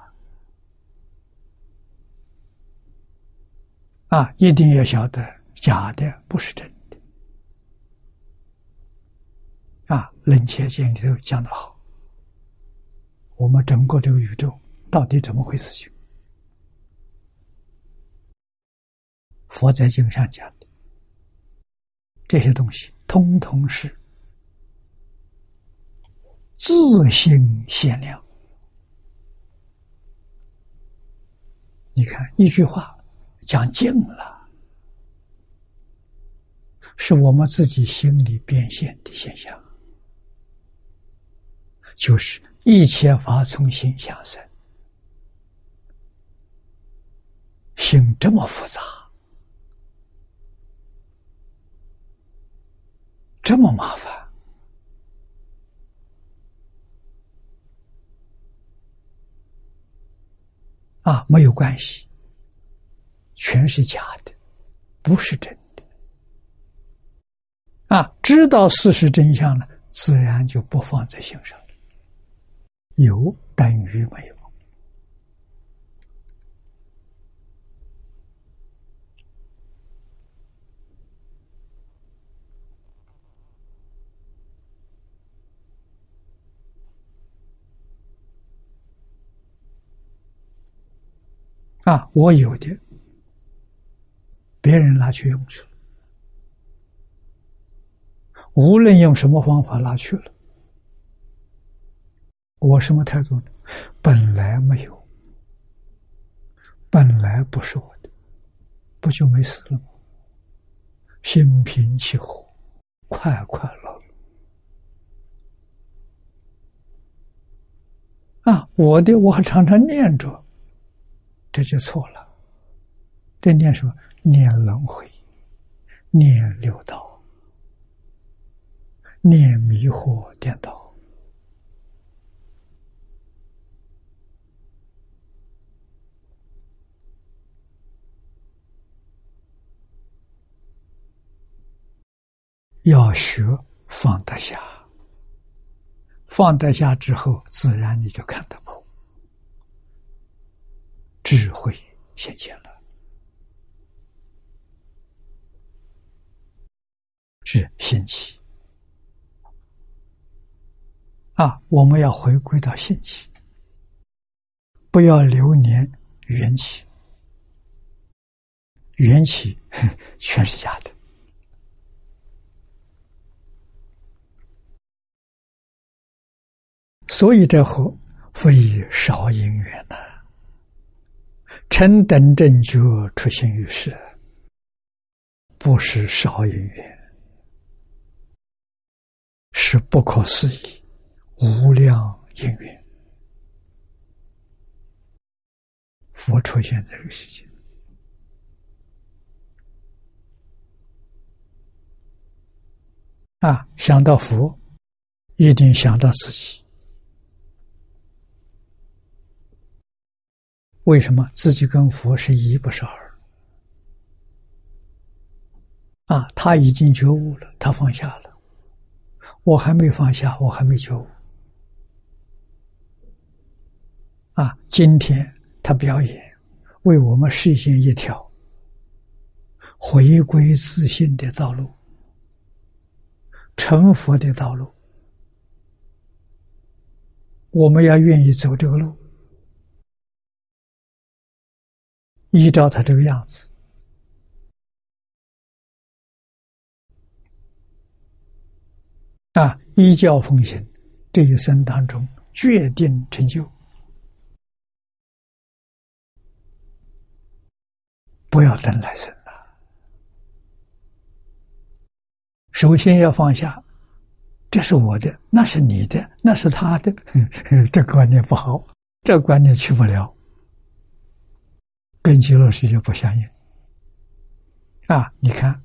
啊，一定要晓得，假的不是真的。啊，《楞伽经》里头讲的好，我们整个这个宇宙到底怎么回事？情佛在经上讲的这些东西，通通是。自性限量，你看一句话讲尽了，是我们自己心里变现的现象，就是一切法从心相生，心这么复杂，这么麻烦。啊，没有关系，全是假的，不是真的。啊，知道事实真相了，自然就不放在心上了。有等于没有。啊，我有的，别人拿去用去了。无论用什么方法拿去了，我什么态度呢？本来没有，本来不是我的，不就没事了吗？心平气和，快快乐乐。啊，我的我还常常念着，这就错了。这念什么？念轮回，念六道，念迷惑颠倒。要学放得下，放得下之后，自然你就看得破，智慧显现了，是心气啊！我们要回归到心气，不要流年缘起，缘起全是假的。所以这和非少因缘呐，成等正觉出现于世，不是少因缘，是不可思议无量因缘。佛出现在这个世界啊，想到佛，一定想到自己。为什么自己跟佛是一不是二？啊，他已经觉悟了，他放下了，我还没放下，我还没觉悟。啊，今天他表演，为我们实现一条回归自信的道路，成佛的道路，我们要愿意走这个路。依照他这个样子啊，依教奉行，这一生当中决定成就。不要等来生了，首先要放下，这是我的，那是你的，那是他的，这观念不好，这观念去不了。跟极乐世界不相应啊！你看，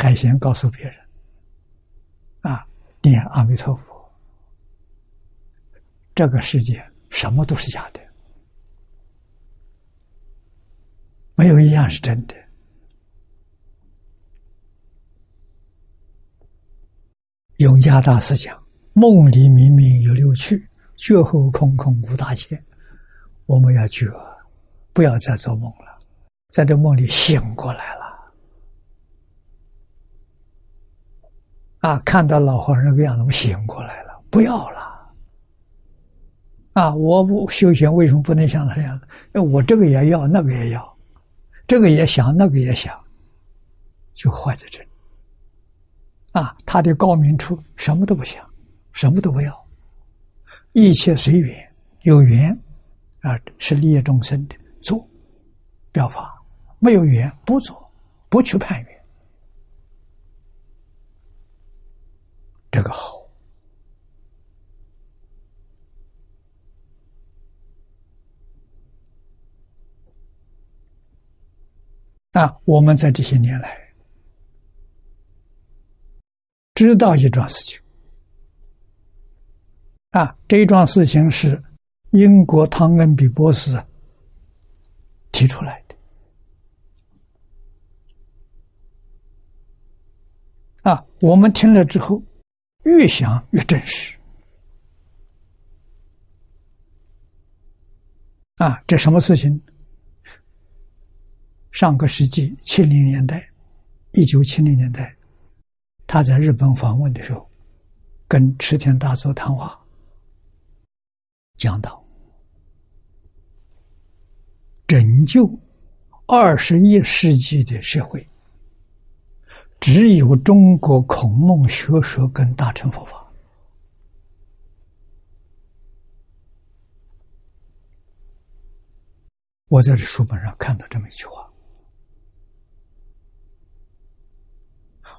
海贤告诉别人啊，念阿弥陀佛，这个世界什么都是假的，没有一样是真的。永嘉大师讲：梦里明明有六趣，觉后空空无大千。我们要觉，不要再做梦了，在这梦里醒过来了。啊，看到老和尚那个样子，我醒过来了，不要了。啊，我不修行，为什么不能像他那样？我这个也要，那个也要，这个也想，那个也想，就坏在这里。啊，他的高明处，什么都不想，什么都不要，一切随缘，有缘。啊，是利益众生的做表法，没有缘不做，不去判缘，这个好。啊，我们在这些年来知道一桩事情，啊，这一桩事情是。英国汤恩比博士提出来的啊，我们听了之后越想越真实啊！这什么事情？上个世纪七零年代，一九七零年代，他在日本访问的时候，跟池田大作谈话。讲到拯救二十一世纪的社会，只有中国孔孟学说跟大乘佛法。我在这书本上看到这么一句话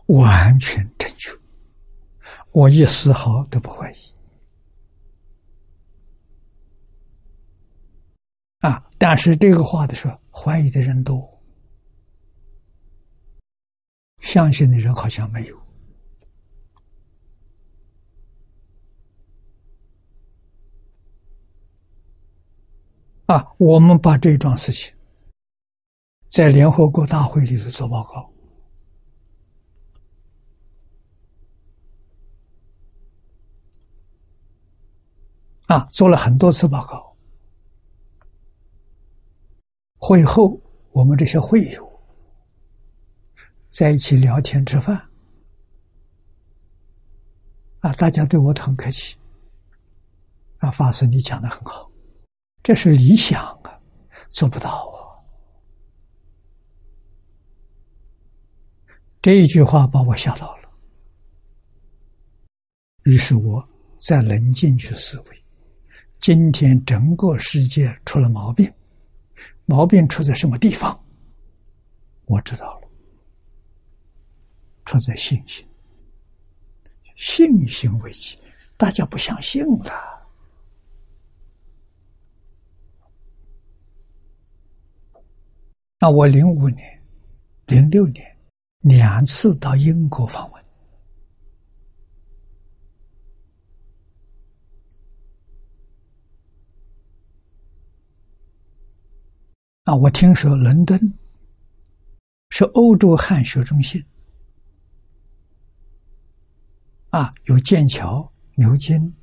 完全正确。我一丝毫都不怀疑。啊但是这个话的时候怀疑的人多。相信的人好像没有。啊！我们把这一桩事情在联合国大会里头做报告，啊，做了很多次报告。会后，我们这些会友在一起聊天吃饭，啊，大家对我很客气，啊，法师你讲的很好，这是理想啊，做不到啊。这一句话把我吓到了，于是我再冷静去思维，今天整个世界出了毛病。毛病出在什么地方？我知道了，出在信心，信心危机，大家不相信了。那我零五年、零六年两次到英国访问。啊，我听说伦敦是欧洲汉学中心，啊，有剑桥、牛津、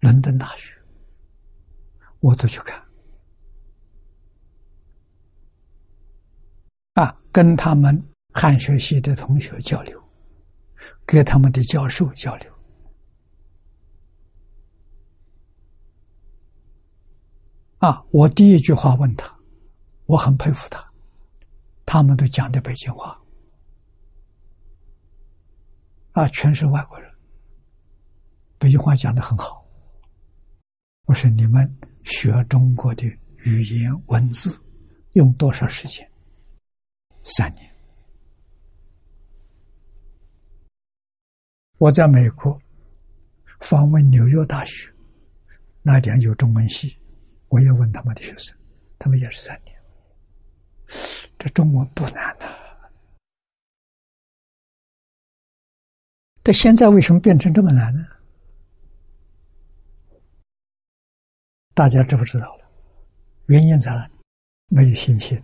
伦敦大学，我都去看，啊，跟他们汉学系的同学交流，跟他们的教授交流，啊，我第一句话问他。我很佩服他，他们都讲的北京话，啊，全是外国人，北京话讲的很好。我说你们学中国的语言文字用多少时间？三年。我在美国访问纽约大学，那点有中文系，我也问他们的学生，他们也是三年。这中文不难的，但现在为什么变成这么难呢？大家知不知道了？原因在哪里？没有信心。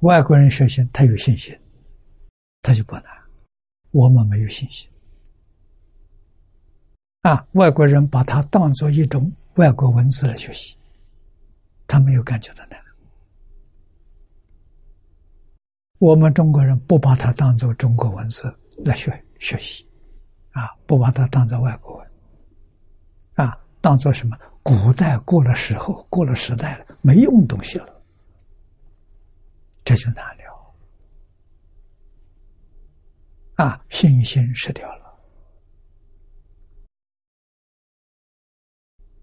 外国人学习，他有信心，他就不难。我们没有信心啊！外国人把它当做一种外国文字来学习。他没有感觉到难。我们中国人不把它当做中国文字来学学习，啊，不把它当做外国文，当做什么？古代过了时候，过了时代了，没用东西了，这就难了。啊，信心失掉了。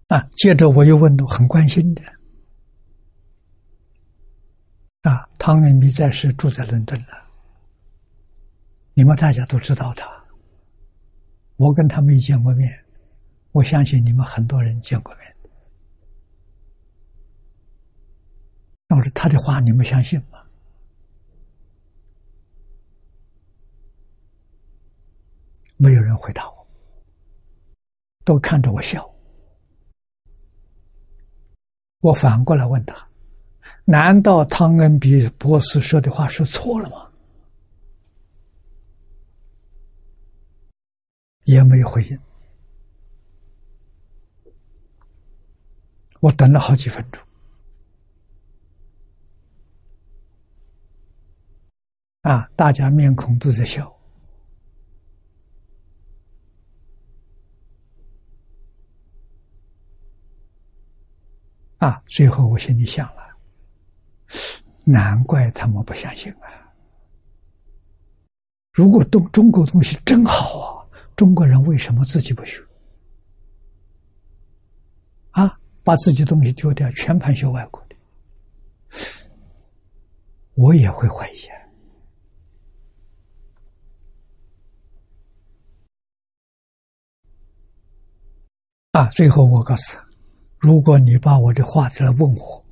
啊，接着我又问到很关心的。啊，汤恩比在世，住在伦敦了。你们大家都知道他，我跟他没见过面，我相信你们很多人见过面。那我说他的话，你们相信吗？没有人回答我，都看着我笑。我反过来问他。难道汤恩比博士说的话说错了吗？也没有回应。我等了好几分钟，啊，大家面孔都在笑，啊，最后我心里想了。难怪他们不相信啊！如果东中国东西真好啊，中国人为什么自己不学？啊，把自己东西丢掉，全盘学外国的。我也会怀疑啊。最后我告诉他：如果你把我的话再来问我，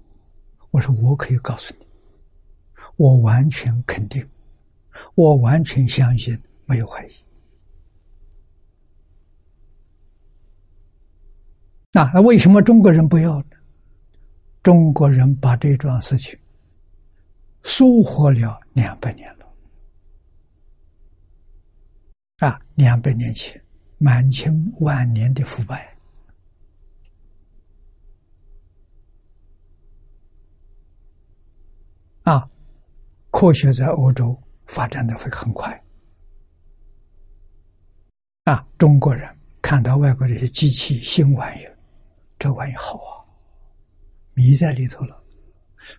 我说我可以告诉你，我完全肯定，我完全相信，没有怀疑。那那为什么中国人不要呢？中国人把这桩事情疏忽了两百年了。啊，两百年前，满清晚年的腐败。啊，科学在欧洲发展的会很快。啊，中国人看到外国这些机器新玩意儿，这玩意好啊，迷在里头了，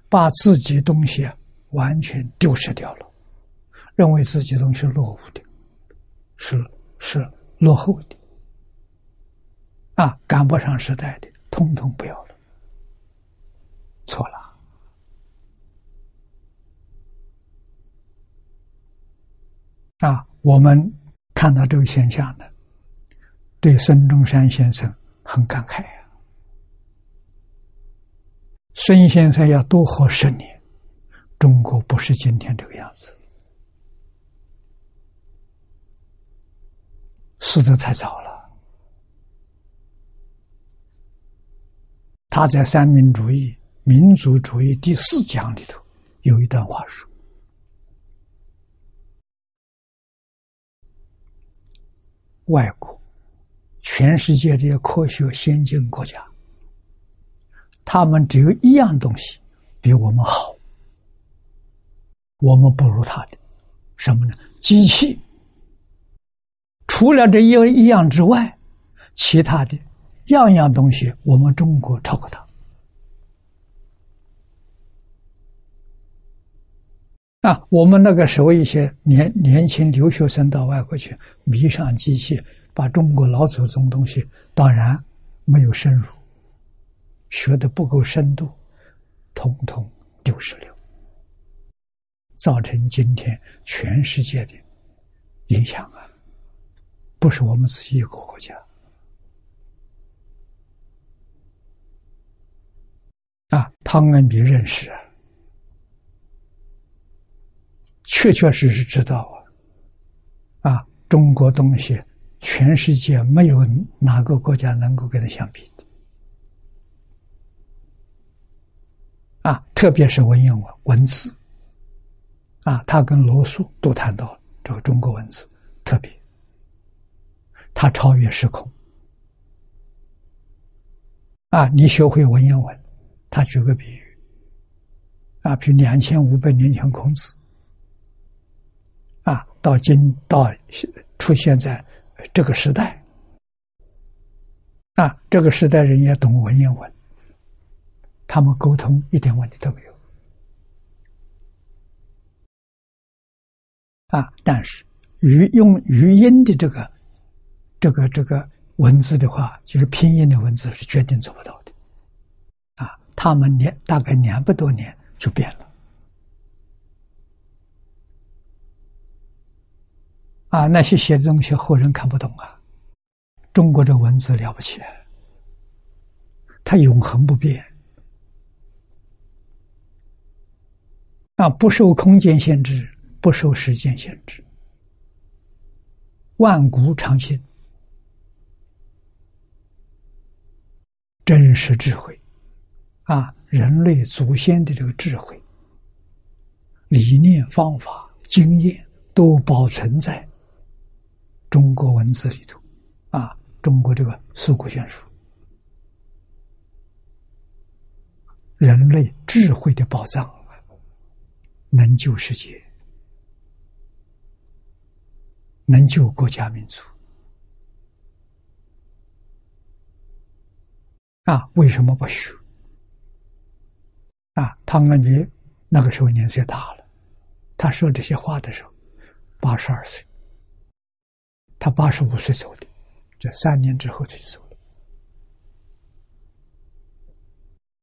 把自己东西完全丢失掉了，认为自己东西落伍的，是是落后的，啊，赶不上时代的，通通不要了，错了。啊，我们看到这个现象呢，对孙中山先生很感慨呀。孙先生要多活十年，中国不是今天这个样子，死的太早了。他在三民主义、民族主义第四讲里头有一段话说。外国，全世界这些科学先进国家，他们只有一样东西比我们好，我们不如他的什么呢？机器。除了这一一样之外，其他的样样东西，我们中国超过他。啊，我们那个时候一些年年轻留学生到外国去迷上机器，把中国老祖宗东西当然没有深入，学的不够深度，统统丢失了，造成今天全世界的影响啊！不是我们自己一个国家啊，汤恩比认识啊。确确实实知道啊，啊，中国东西，全世界没有哪个国家能够跟他相比的，啊，特别是文言文文字，啊，他跟罗素都谈到这个中国文字特别，他超越时空，啊，你学会文言文，他举个比喻，啊，比如两千五百年前孔子。啊，到今到出现在这个时代，啊，这个时代人也懂文言文，他们沟通一点问题都没有。啊，但是语用语音的这个这个这个文字的话，就是拼音的文字是绝对做不到的。啊，他们两大概两百多年就变了。啊，那些写的东西后人看不懂啊！中国这文字了不起，它永恒不变，啊，不受空间限制，不受时间限制，万古长新，真实智慧，啊，人类祖先的这个智慧、理念、方法、经验都保存在。中国文字里头，啊，中国这个四库全书，人类智慧的宝藏，能救世界，能救国家民族。啊，为什么不学？啊，汤恩杰那个时候年岁大了，他说这些话的时候，八十二岁。他八十五岁走的，这三年之后就走了。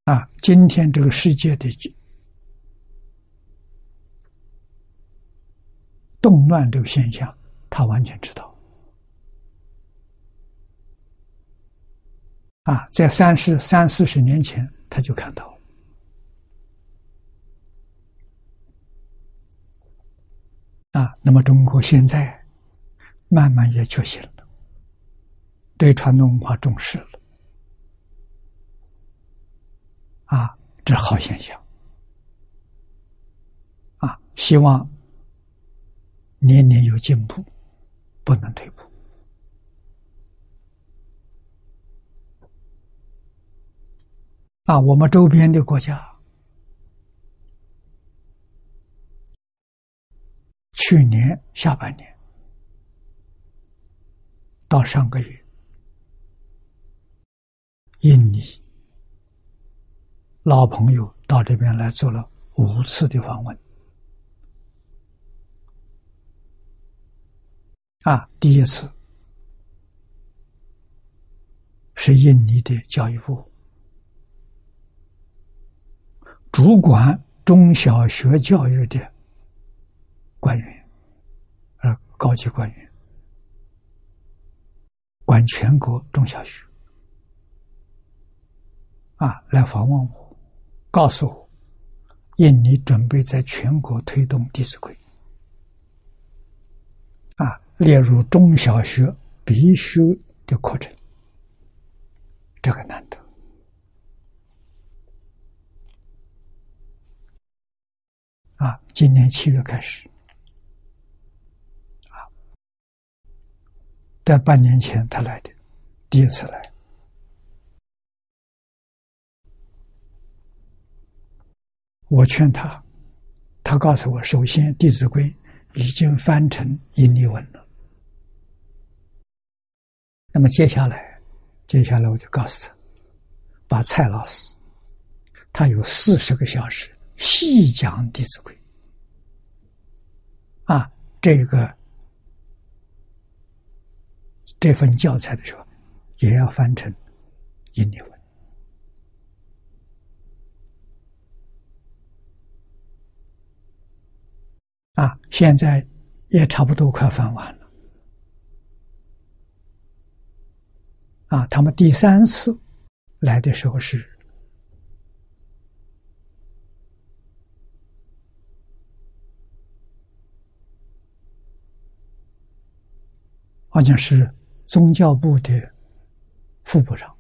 啊，今天这个世界的动乱这个现象，他完全知道。啊，在三十三四十年前，他就看到。啊，那么中国现在慢慢也觉醒了，对传统文化重视了。啊，这好现象。啊，希望年年有进步，不能退步。啊，我们周边的国家，去年下半年到上个月，印尼老朋友到这边来做了五次的访问。啊，第一次是印尼的教育部。主管中小学教育的官员，呃，高级官员，管全国中小学，啊，来访问我，告诉我，印尼准备在全国推动《弟子规》，列入中小学必修的课程，这个难得。啊，今年七月开始，啊，在半年前他来的，第一次来，我劝他，他告诉我，首先《弟子规》已经翻成印尼文了，那么接下来，接下来我就告诉他，把蔡老师，他有四十个小时。细讲《弟子规》啊，这个这份教材的时候，也要翻成印尼文啊。现在也差不多快翻完了啊。他们第三次来的时候是。好像是宗教部的副部长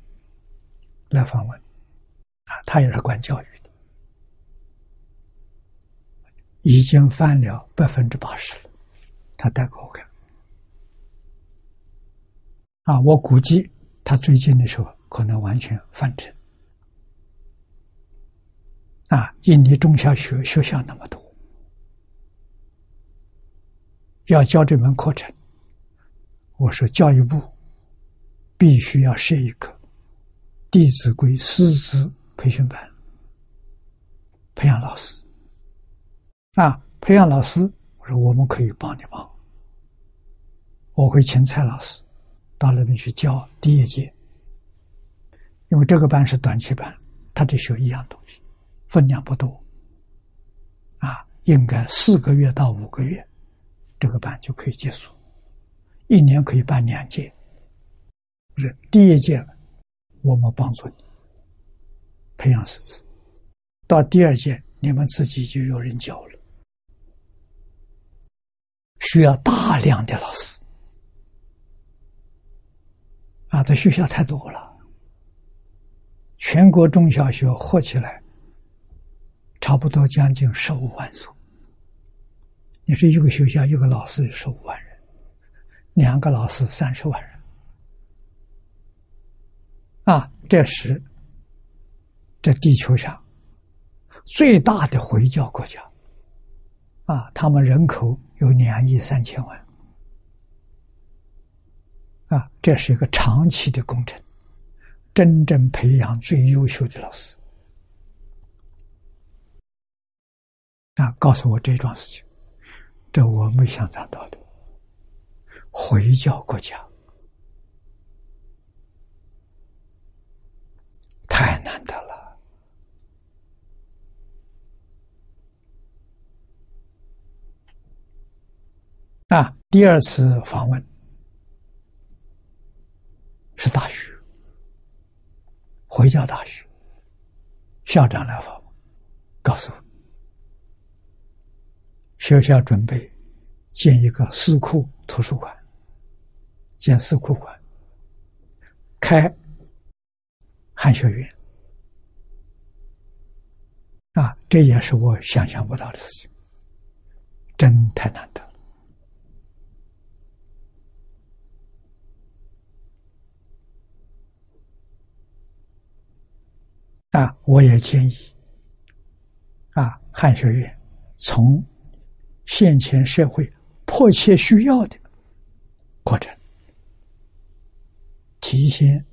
来访问，啊，他也是管教育的，已经翻了百分之八十了，他带给我看，啊，我估计他最近的时候可能完全翻成，啊，印尼中小学学校那么多，要教这门课程。我说，教育部必须要设一个《弟子规》师资培训班，培养老师。啊，培养老师，我说我们可以帮你忙。我会请蔡老师到那边去教第一届，因为这个班是短期班，他得学一样东西，分量不多。啊，应该四个月到五个月，这个班就可以结束。一年可以办两届，不是第一届，我们帮助你培养师资，到第二届你们自己就有人教了，需要大量的老师啊，这学校太多了，全国中小学合起来差不多将近十五万所，你说一个学校一个老师十五万人。两个老师三十万人，啊，这是这地球上最大的回教国家，啊，他们人口有两亿三千万，啊，这是一个长期的工程，真正培养最优秀的老师，啊，告诉我这桩事情，这我没想象到的。回教国家太难得了啊第二次访问是大学，回教大学校长来访，告诉我，学校准备建一个四库图书馆，建四库馆，开汉学院。啊，这也是我想象不到的事情，真太难得了。啊，我也建议，啊，汉学院从现前社会迫切需要的过程提前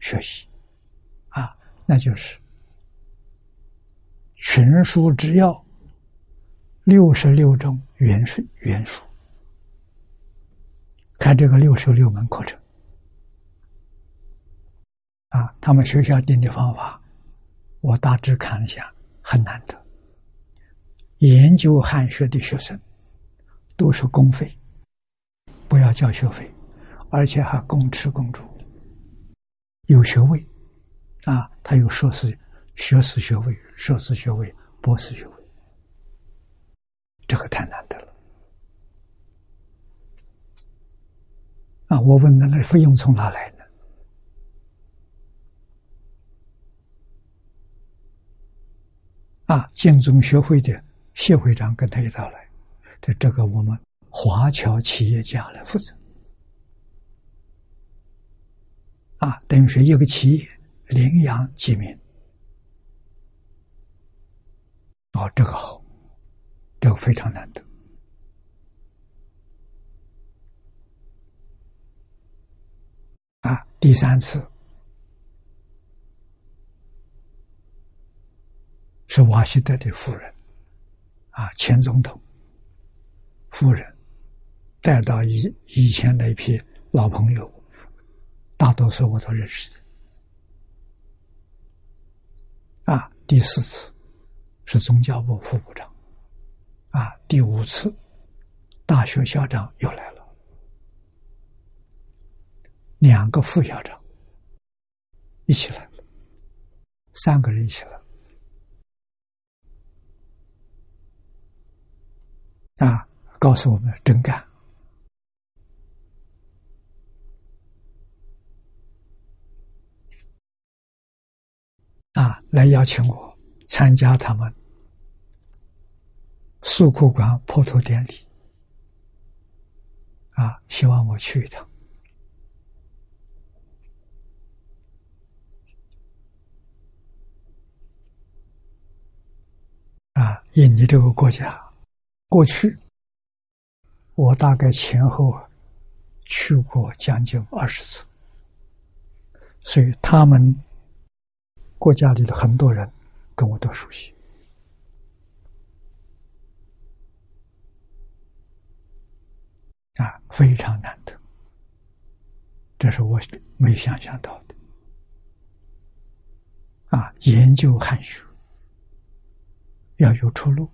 学习，啊，那就是。群书之要，六十六种元素元素，开这个六十六门课程啊，他们学校定的方法，我大致看了一下，很难得。研究汉学的学生都是公费，不要交学费，而且还公吃公住，有学位啊，他有硕士。学士学位、硕士学位、博士学位，这个太难得了啊！我问那那费用从哪来呢？啊，建中学会的谢会长跟他一道来，这这个我们华侨企业家来负责啊，等于是一个企业领养几名。哦，这个好，这个非常难得啊！第三次是瓦西德的夫人啊，前总统夫人带到以以前的一批老朋友，大多数我都认识的啊。第四次。是宗教部副部长，啊，第五次大学校长又来了，两个副校长一起来了，三个人一起来，啊，告诉我们真干，啊，来邀请我参加他们。苏库馆破土典礼，啊，希望我去一趟。啊，印尼这个国家，过去我大概前后去过将近二十次，所以他们国家里的很多人跟我都熟悉。啊，非常难得，这是我没想象到的。啊，研究汉学要有出路。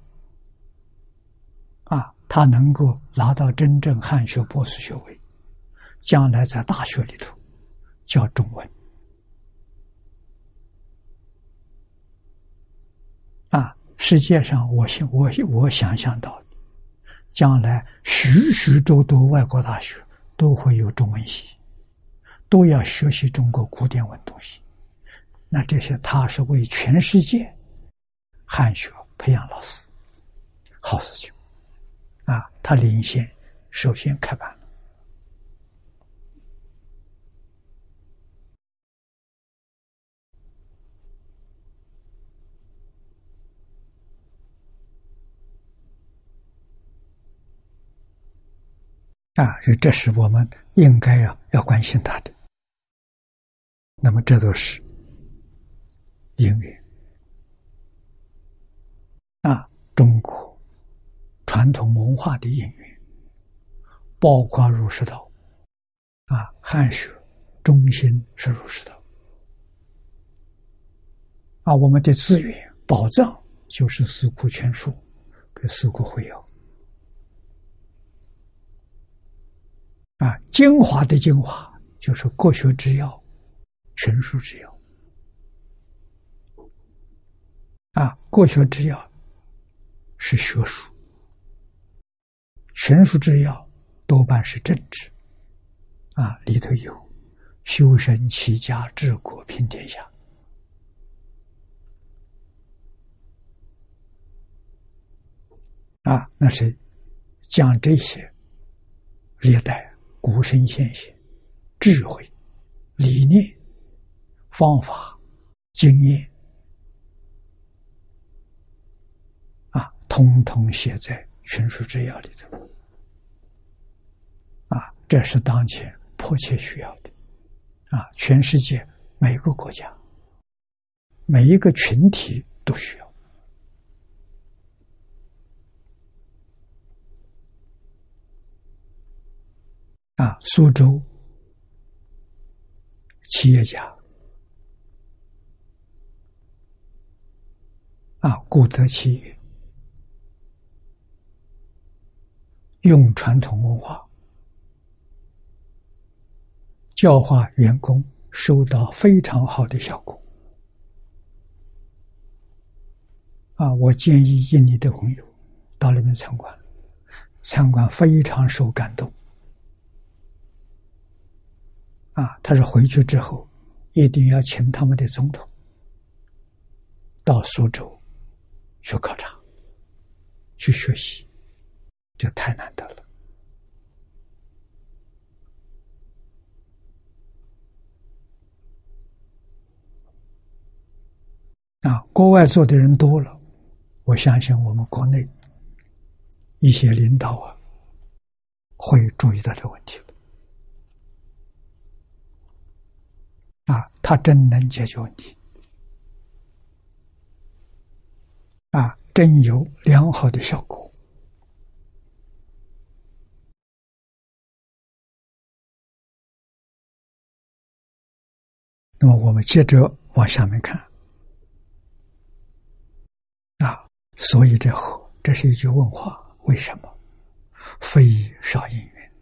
啊，他能够拿到真正汉学博士学位，将来在大学里头教中文。啊，世界上我想我我想象到。将来许许多多外国大学都会有中文系，都要学习中国古典文东西。那这些他是为全世界汉学培养老师，好事情啊！他领先，首先开办。啊，所以这是我们应该要要关心他的。那么，这都是因缘啊，中国传统文化的因缘，包括儒释道啊，汉学中心是儒释道啊，我们的资源宝藏就是《四库全书》跟《四库会要》。啊，精华的精华就是国学之要，全书之要。啊，国学之要是学术，群书之要多半是政治。啊，里头有修身齐家治国平天下。啊，那是讲这些历代古圣先贤智慧、理念、方法、经验，啊，通通写在《群书治要》里头。啊，这是当前迫切需要的。啊，全世界每个国家、每一个群体都需要。啊，苏州企业家啊，古德企业用传统文化教化员工，收到非常好的效果。啊，我建议印尼的朋友到那边参观，参观非常受感动。啊，他说回去之后，一定要请他们的总统到苏州去考察、去学习，就太难得了。啊，国外做的人多了，我相信我们国内一些领导啊，会注意到这个问题。啊，他真能解决问题，啊，真有良好的效果。那么，我们接着往下面看，啊，所以这和这是一句问话：为什么非少因缘？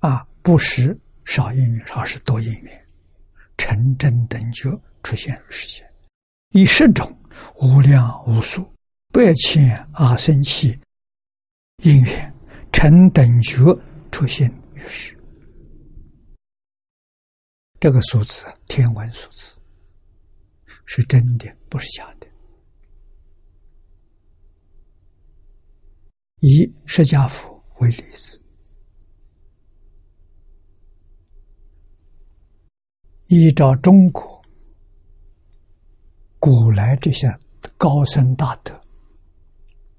啊，不是。少因缘，而是多因缘，成真等觉出现于世间，以十种无量无数百千阿僧祇因缘成等觉出现于世。这个数字天文数字是真的，不是假的。以释迦佛为例子。依照中国古来这些高僧大德，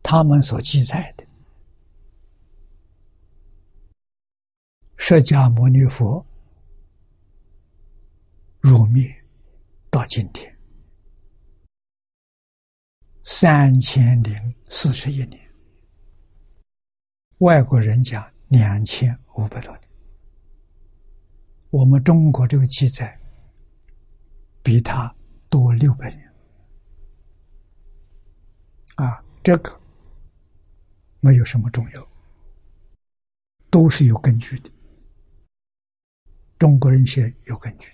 他们所记载的，释迦牟尼佛入灭到今天三千零四十一年，外国人讲两千五百多年，我们中国这个记载。比他多六百年啊！这个没有什么重要，都是有根据的。中国人写有根据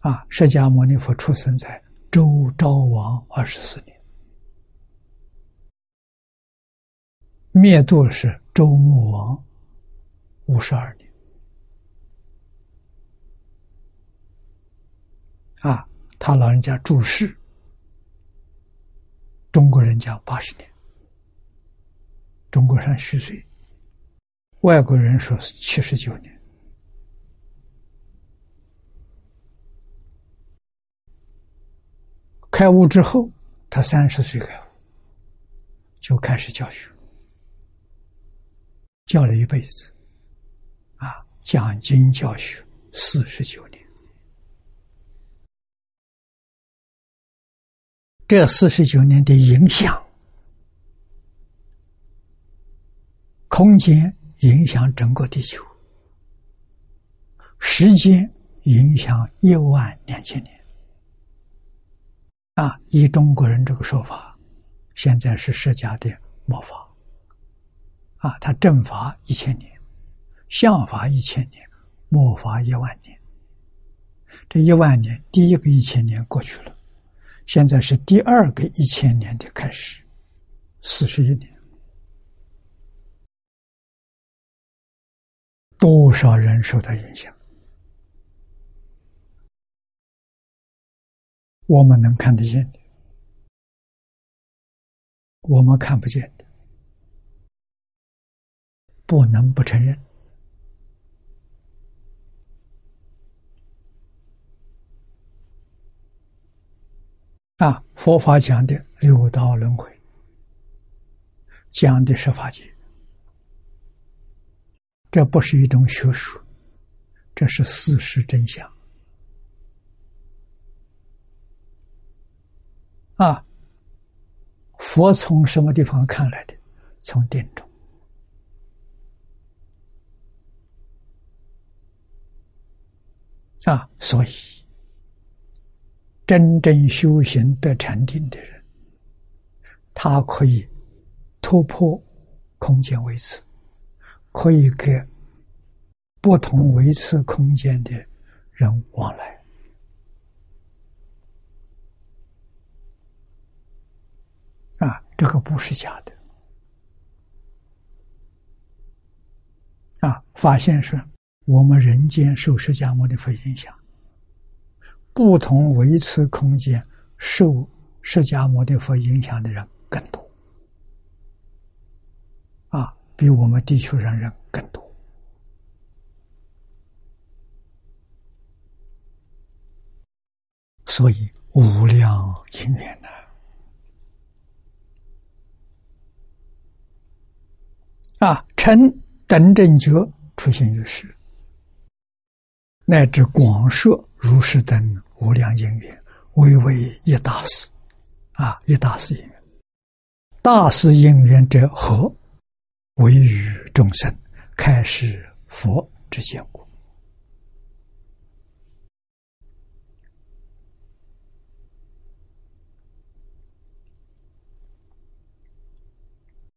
啊！释迦牟尼佛出生在周昭王二十四年，灭度是周穆王五十二年。啊，他老人家住世，中国人讲八十年，中国上虚岁，外国人说是七十九年。开悟之后，他三十岁开悟，就开始教学，教了一辈子，啊，讲经教学四十九年。这四十九年的影响，空间影响整个地球，时间影响一万两千年。啊，以中国人这个说法，现在是释迦的末法，啊，他正法一千年，相法一千年，末法一万年。这一万年，第一个一千年过去了，现在是第二个一千年的开始，四十一年。多少人受到影响？我们能看得见的，我们看不见的，不能不承认。啊，佛法讲的六道轮回，讲的是法界，这不是一种学术，这是事实真相。啊，佛从什么地方看来的？从定中。啊，所以真正修行得禅定的人，他可以突破空间维次，可以跟不同维次空间的人往来。啊，这个不是假的。啊，发现是我们人间受释迦牟尼佛影响，不同维次空间受释迦牟尼佛影响的人更多。啊，比我们地球上人更多。所以无量因缘呐。啊，臣等正觉出现于世，乃至广设如是等无量因缘，为为一大事。啊，一大事因缘，大事因缘者何？为于众生开示佛之见故。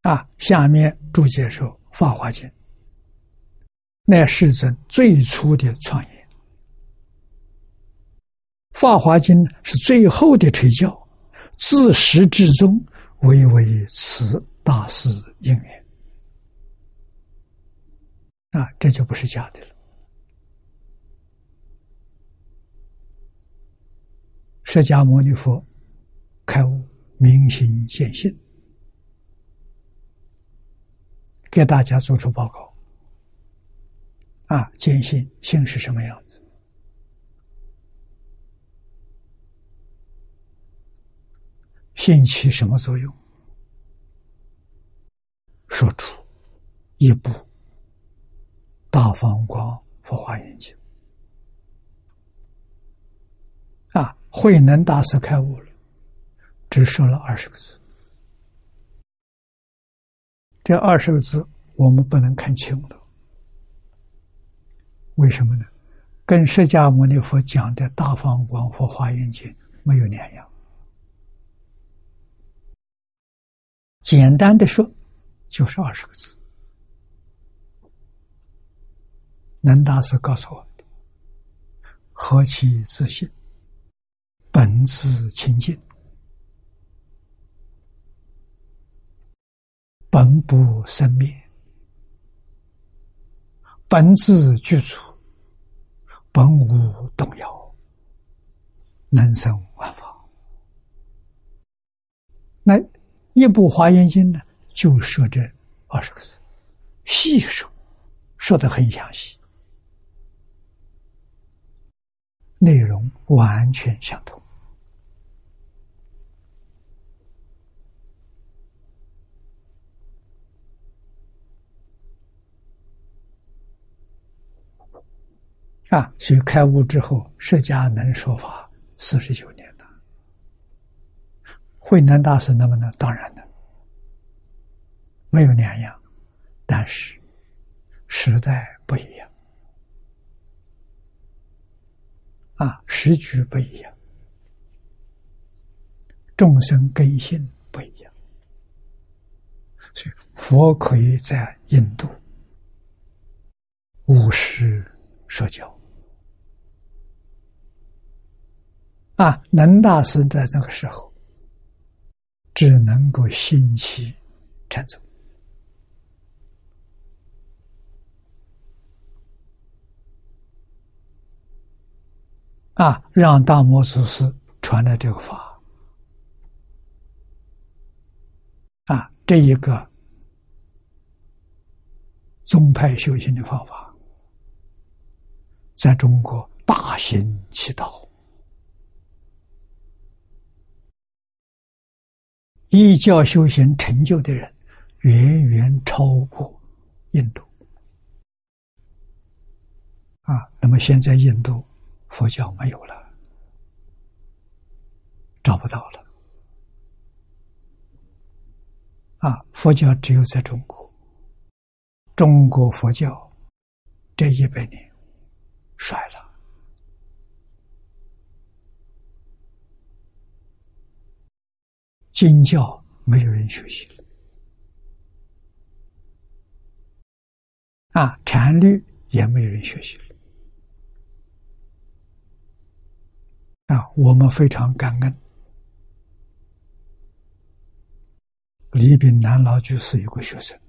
啊，下面注解说《法华经》，乃世尊最初的创业，《法华经》是最后的垂教，自始至终唯为此大事应缘。啊，这就不是假的了。释迦牟尼佛开悟，明心见性。给大家做出报告，啊，见性性是什么样子？性起什么作用？说出一部《大方光佛华严经》啊，慧能大师开悟了，只说了二十个字。这二十个字我们不能看清楚，为什么呢？跟释迦牟尼佛讲的大方广佛华严经没有两样。简单的说，就是二十个字。南大师告诉我的：何其自信，本自清净。本不生灭，本自具足，本无动摇，能生万法。那一部华严经呢，就说这二十个字，细说，说的很详细，内容完全相同。啊，所以开悟之后，释迦能说法四十九年了。慧能大师能不能？当然能，没有两样，但是时代不一样，啊，时局不一样，众生根性不一样，所以佛可以在印度无师社交。啊，能大师在那个时候只能够心息禅宗。啊，让大摩祖师传了这个法，啊，这一个宗派修行的方法，在中国大行其道，依教修行成就的人，远远超过印度。啊，那么现在印度。佛教没有了，找不到了。啊，佛教只有在中国，中国佛教这一百年衰了，经教没有人学习了，啊，禅律也没有人学习了。啊，我们非常感恩。李炳南老居士有个学生，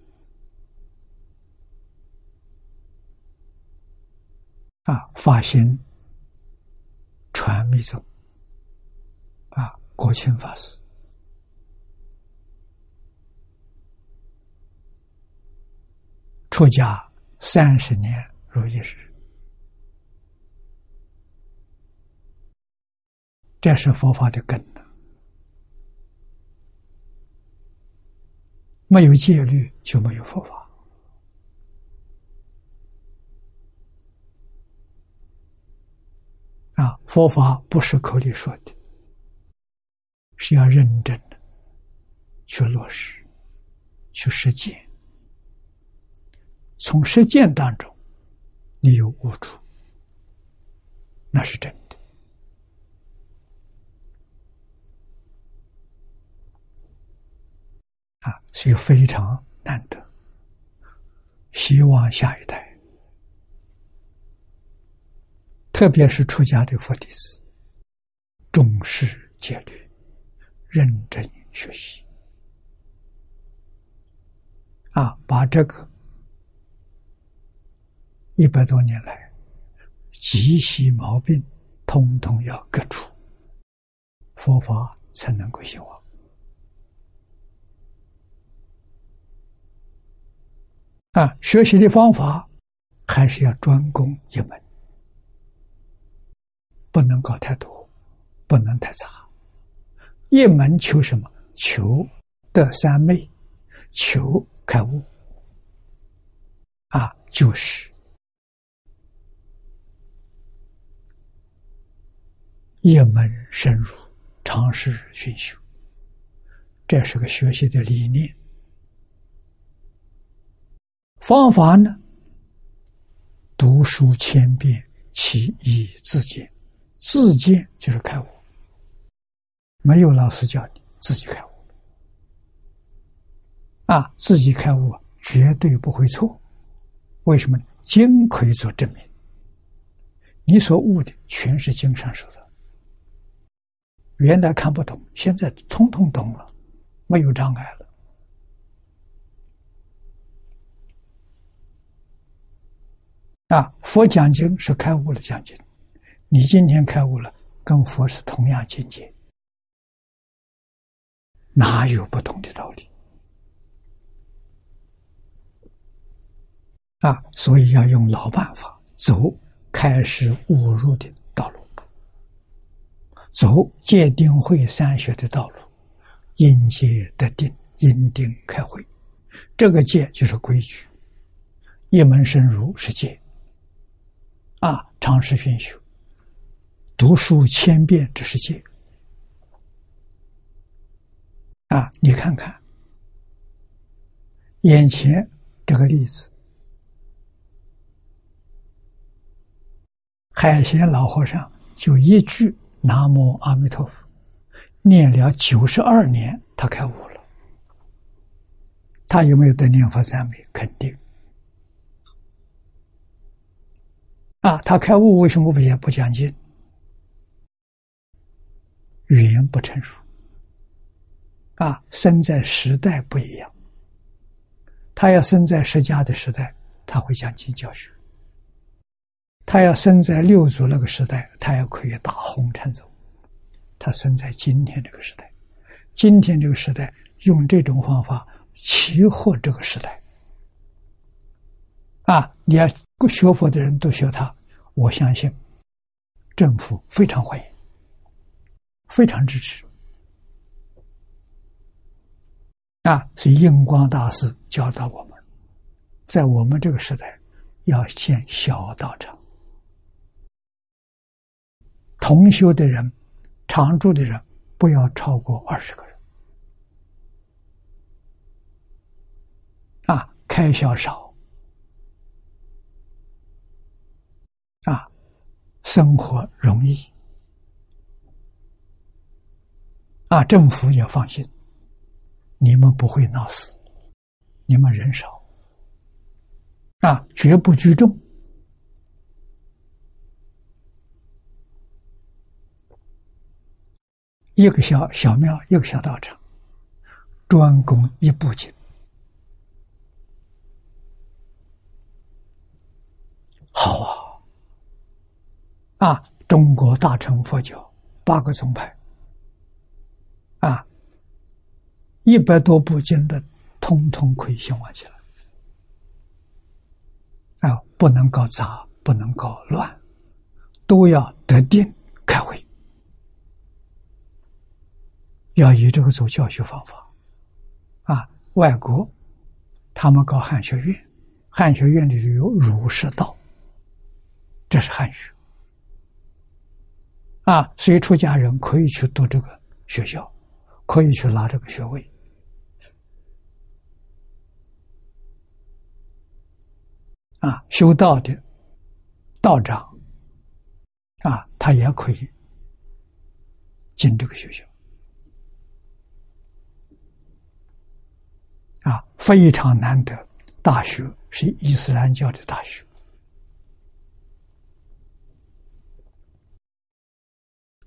啊，发心传密宗，啊，国清法师。出家三十年如一日。这是佛法的根没有戒律就没有佛法啊！佛法不是口里说的，是要认真的去落实、去实践。从实践当中，你有悟出，那是真的。啊，所以非常难得。希望下一代，特别是出家的佛弟子，重视戒律，认真学习。啊，把这个一百多年来积习毛病，通通要革除，佛法才能够兴旺。啊，学习的方法还是要专攻一门，不能搞太多，不能太杂。一门求什么？求得三昧，求开悟。啊，就是一门深入，尝试熏修。这是个学习的理念。方法呢？读书千遍，其义自见。自见就是开悟，没有老师教你，自己开悟。啊，自己开悟绝对不会错。为什么？经可以做证明。你所悟的全是经上说的，原来看不懂，现在通通懂了，没有障碍了。啊，佛讲经是开悟了讲经，你今天开悟了，跟佛是同样境界，哪有不同的道理？啊，所以要用老办法，走开始误入的，走戒定慧三学的道路，因戒得定，因定开慧，这个戒就是规矩，一门深入是戒。啊，常识熏修，读书千遍，这是戒。啊，你看看，眼前这个例子，海贤老和尚就一句“南无阿弥陀佛”，念了九十二年，他开悟了。他有没有得念佛三昧？肯定。啊，他开悟为什么不讲不讲经？语言不成熟。啊，生在时代不一样。他要生在释迦的时代，他会讲经教学；他要生在六祖那个时代，他也可以大红尘走。他生在今天这个时代，今天这个时代用这种方法齐活这个时代。啊，你要学佛的人都学他，我相信政府非常欢迎，非常支持。啊，所以印光大师教导我们，在我们这个时代，要建小道场，同修的人、常住的人不要超过二十个人，啊，开销少，啊，生活容易，啊，政府也放心。你们不会闹死，你们人少，啊，绝不聚众，一个小小庙，一个小道场，专供一部经，好啊，啊，中国大乘佛教八个宗派，啊。一百多部经的，通通可以兴旺起来。啊，不能搞杂，不能搞乱，都要得定开会，要以这个做教学方法。啊，外国他们搞汉学院，汉学院里头有儒释道，这是汉学。啊，所以出家人可以去读这个学校，可以去拿这个学位。啊，修道的道长啊，他也可以进这个学校啊，非常难得。大学是伊斯兰教的大学。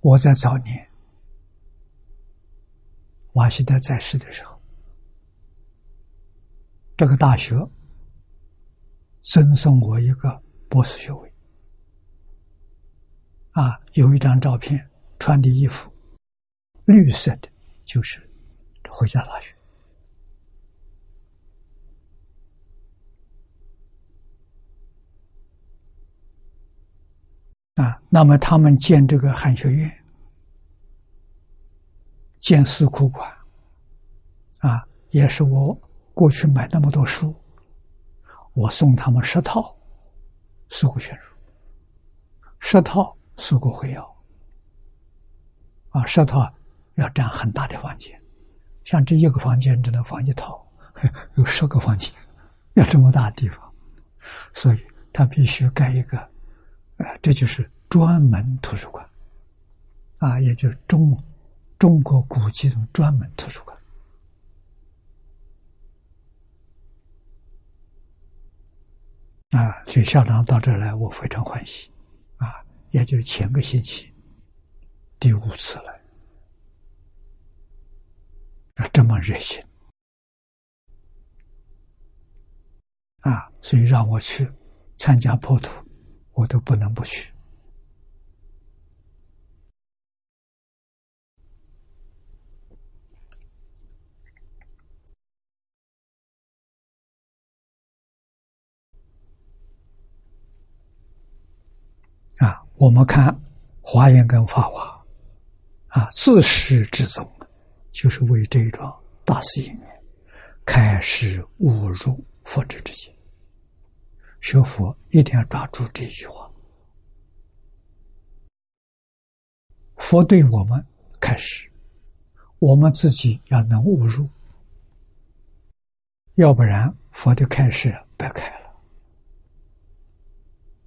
我在早年瓦西德在世的时候，这个大学。赠送我一个博士学位，啊，有一张照片，穿的衣服绿色的，就是回家大学，啊，那么他们建这个汉学院，建四库馆，啊，也是我过去买那么多书。我送他们十套四库全书，十套四库会要，啊，十套要占很大的房间，像这一个房间只能放一套，有十个房间，要这么大地方，所以他必须盖一个，啊，这就是专门图书馆，啊，也就是中中国古籍的专门图书馆。啊，所以校长到这儿来，我非常欢喜，啊，也就是前个星期第五次来，啊，这么热心，啊，所以让我去参加破土，我都不能不去。啊我们看《华严》跟《法华》，啊，自始至终，就是为这一桩大事业，开始误入佛之之境。学佛一定要抓住这句话：佛对我们开始，我们自己要能悟入，要不然佛的开始白开了，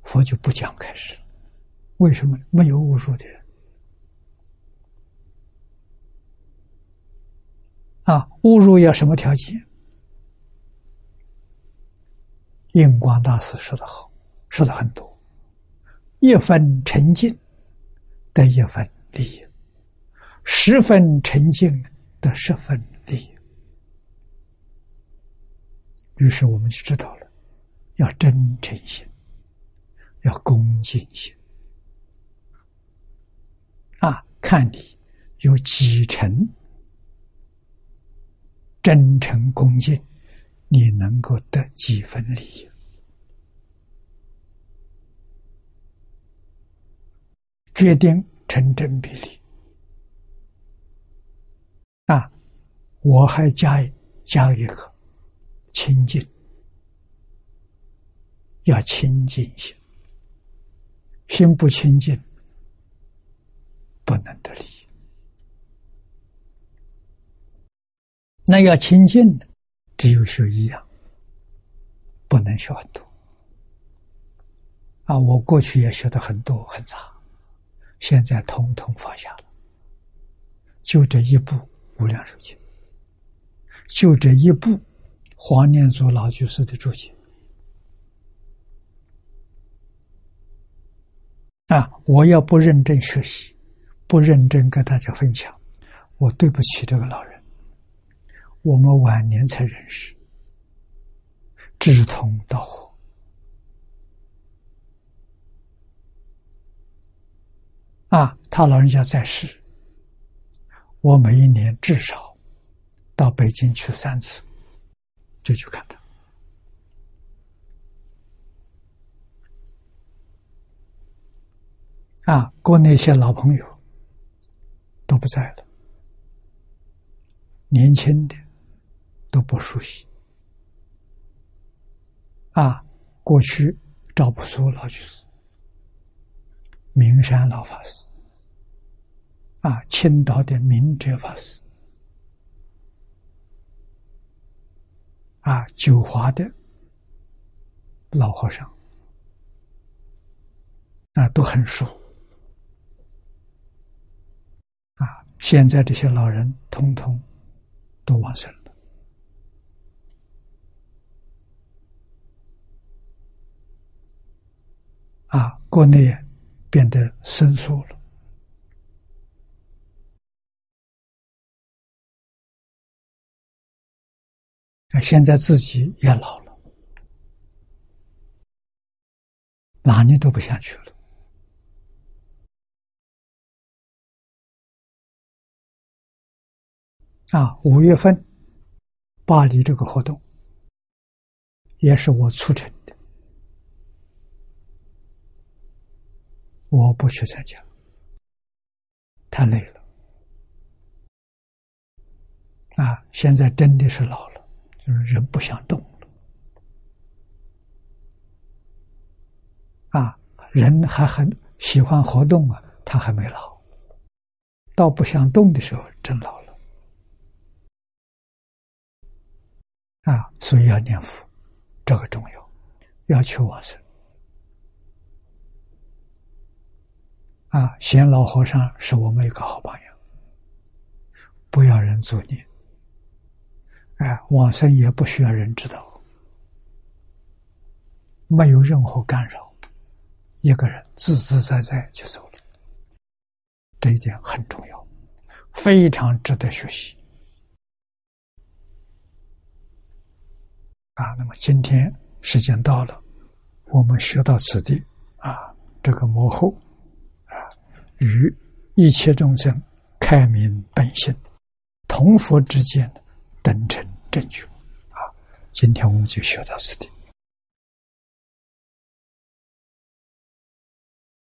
佛就不讲开始。为什么没有悟入的人啊？误入要什么条件？印光大师说的好，说的很多，一分沉静得一分利益，十分沉静得十分利益。于是我们就知道了，要真诚心，要恭敬心，啊，看你有几成真诚恭敬，你能够得几分利益，决定成正比例。啊，我还加加一个。清净，要清净心，心不清净，不能得利。那要清净的，只有学一样，不能学很多。啊，我过去也学的很多很杂，现在统统放下了，就这一部《无量寿经》，就这一部。黄念祖老居士的注解啊！我要不认真学习，不认真跟大家分享，我对不起这个老人。我们晚年才认识，志同道合啊！他老人家在世，我每一年至少到北京去三次。就去看他啊！国内些老朋友都不在了，年轻的都不熟悉啊。过去赵朴苏老居士、名山老法师啊，青岛的明哲法师。啊，九华的老和尚啊，都很熟啊。现在这些老人通通都往生了啊，国内变得生疏了。啊，现在自己也老了，哪里都不想去了。啊，五月份巴黎这个活动也是我促成的，我不去参加，太累了。啊，现在真的是老了。就是人不想动了，啊，人还很喜欢活动啊，他还没老，到不想动的时候，真老了，啊，所以要念佛，这个重要，要求往生，啊，贤老和尚是我们一个好榜样，不要人作孽。哎，往生也不需要人知道，没有任何干扰，一个人自自在在就走了，这一点很重要，非常值得学习。啊，那么今天时间到了，我们学到此地啊，这个幕后啊，与一切众生开明本性，同佛之间。等成正觉，啊！今天我们就学到此地。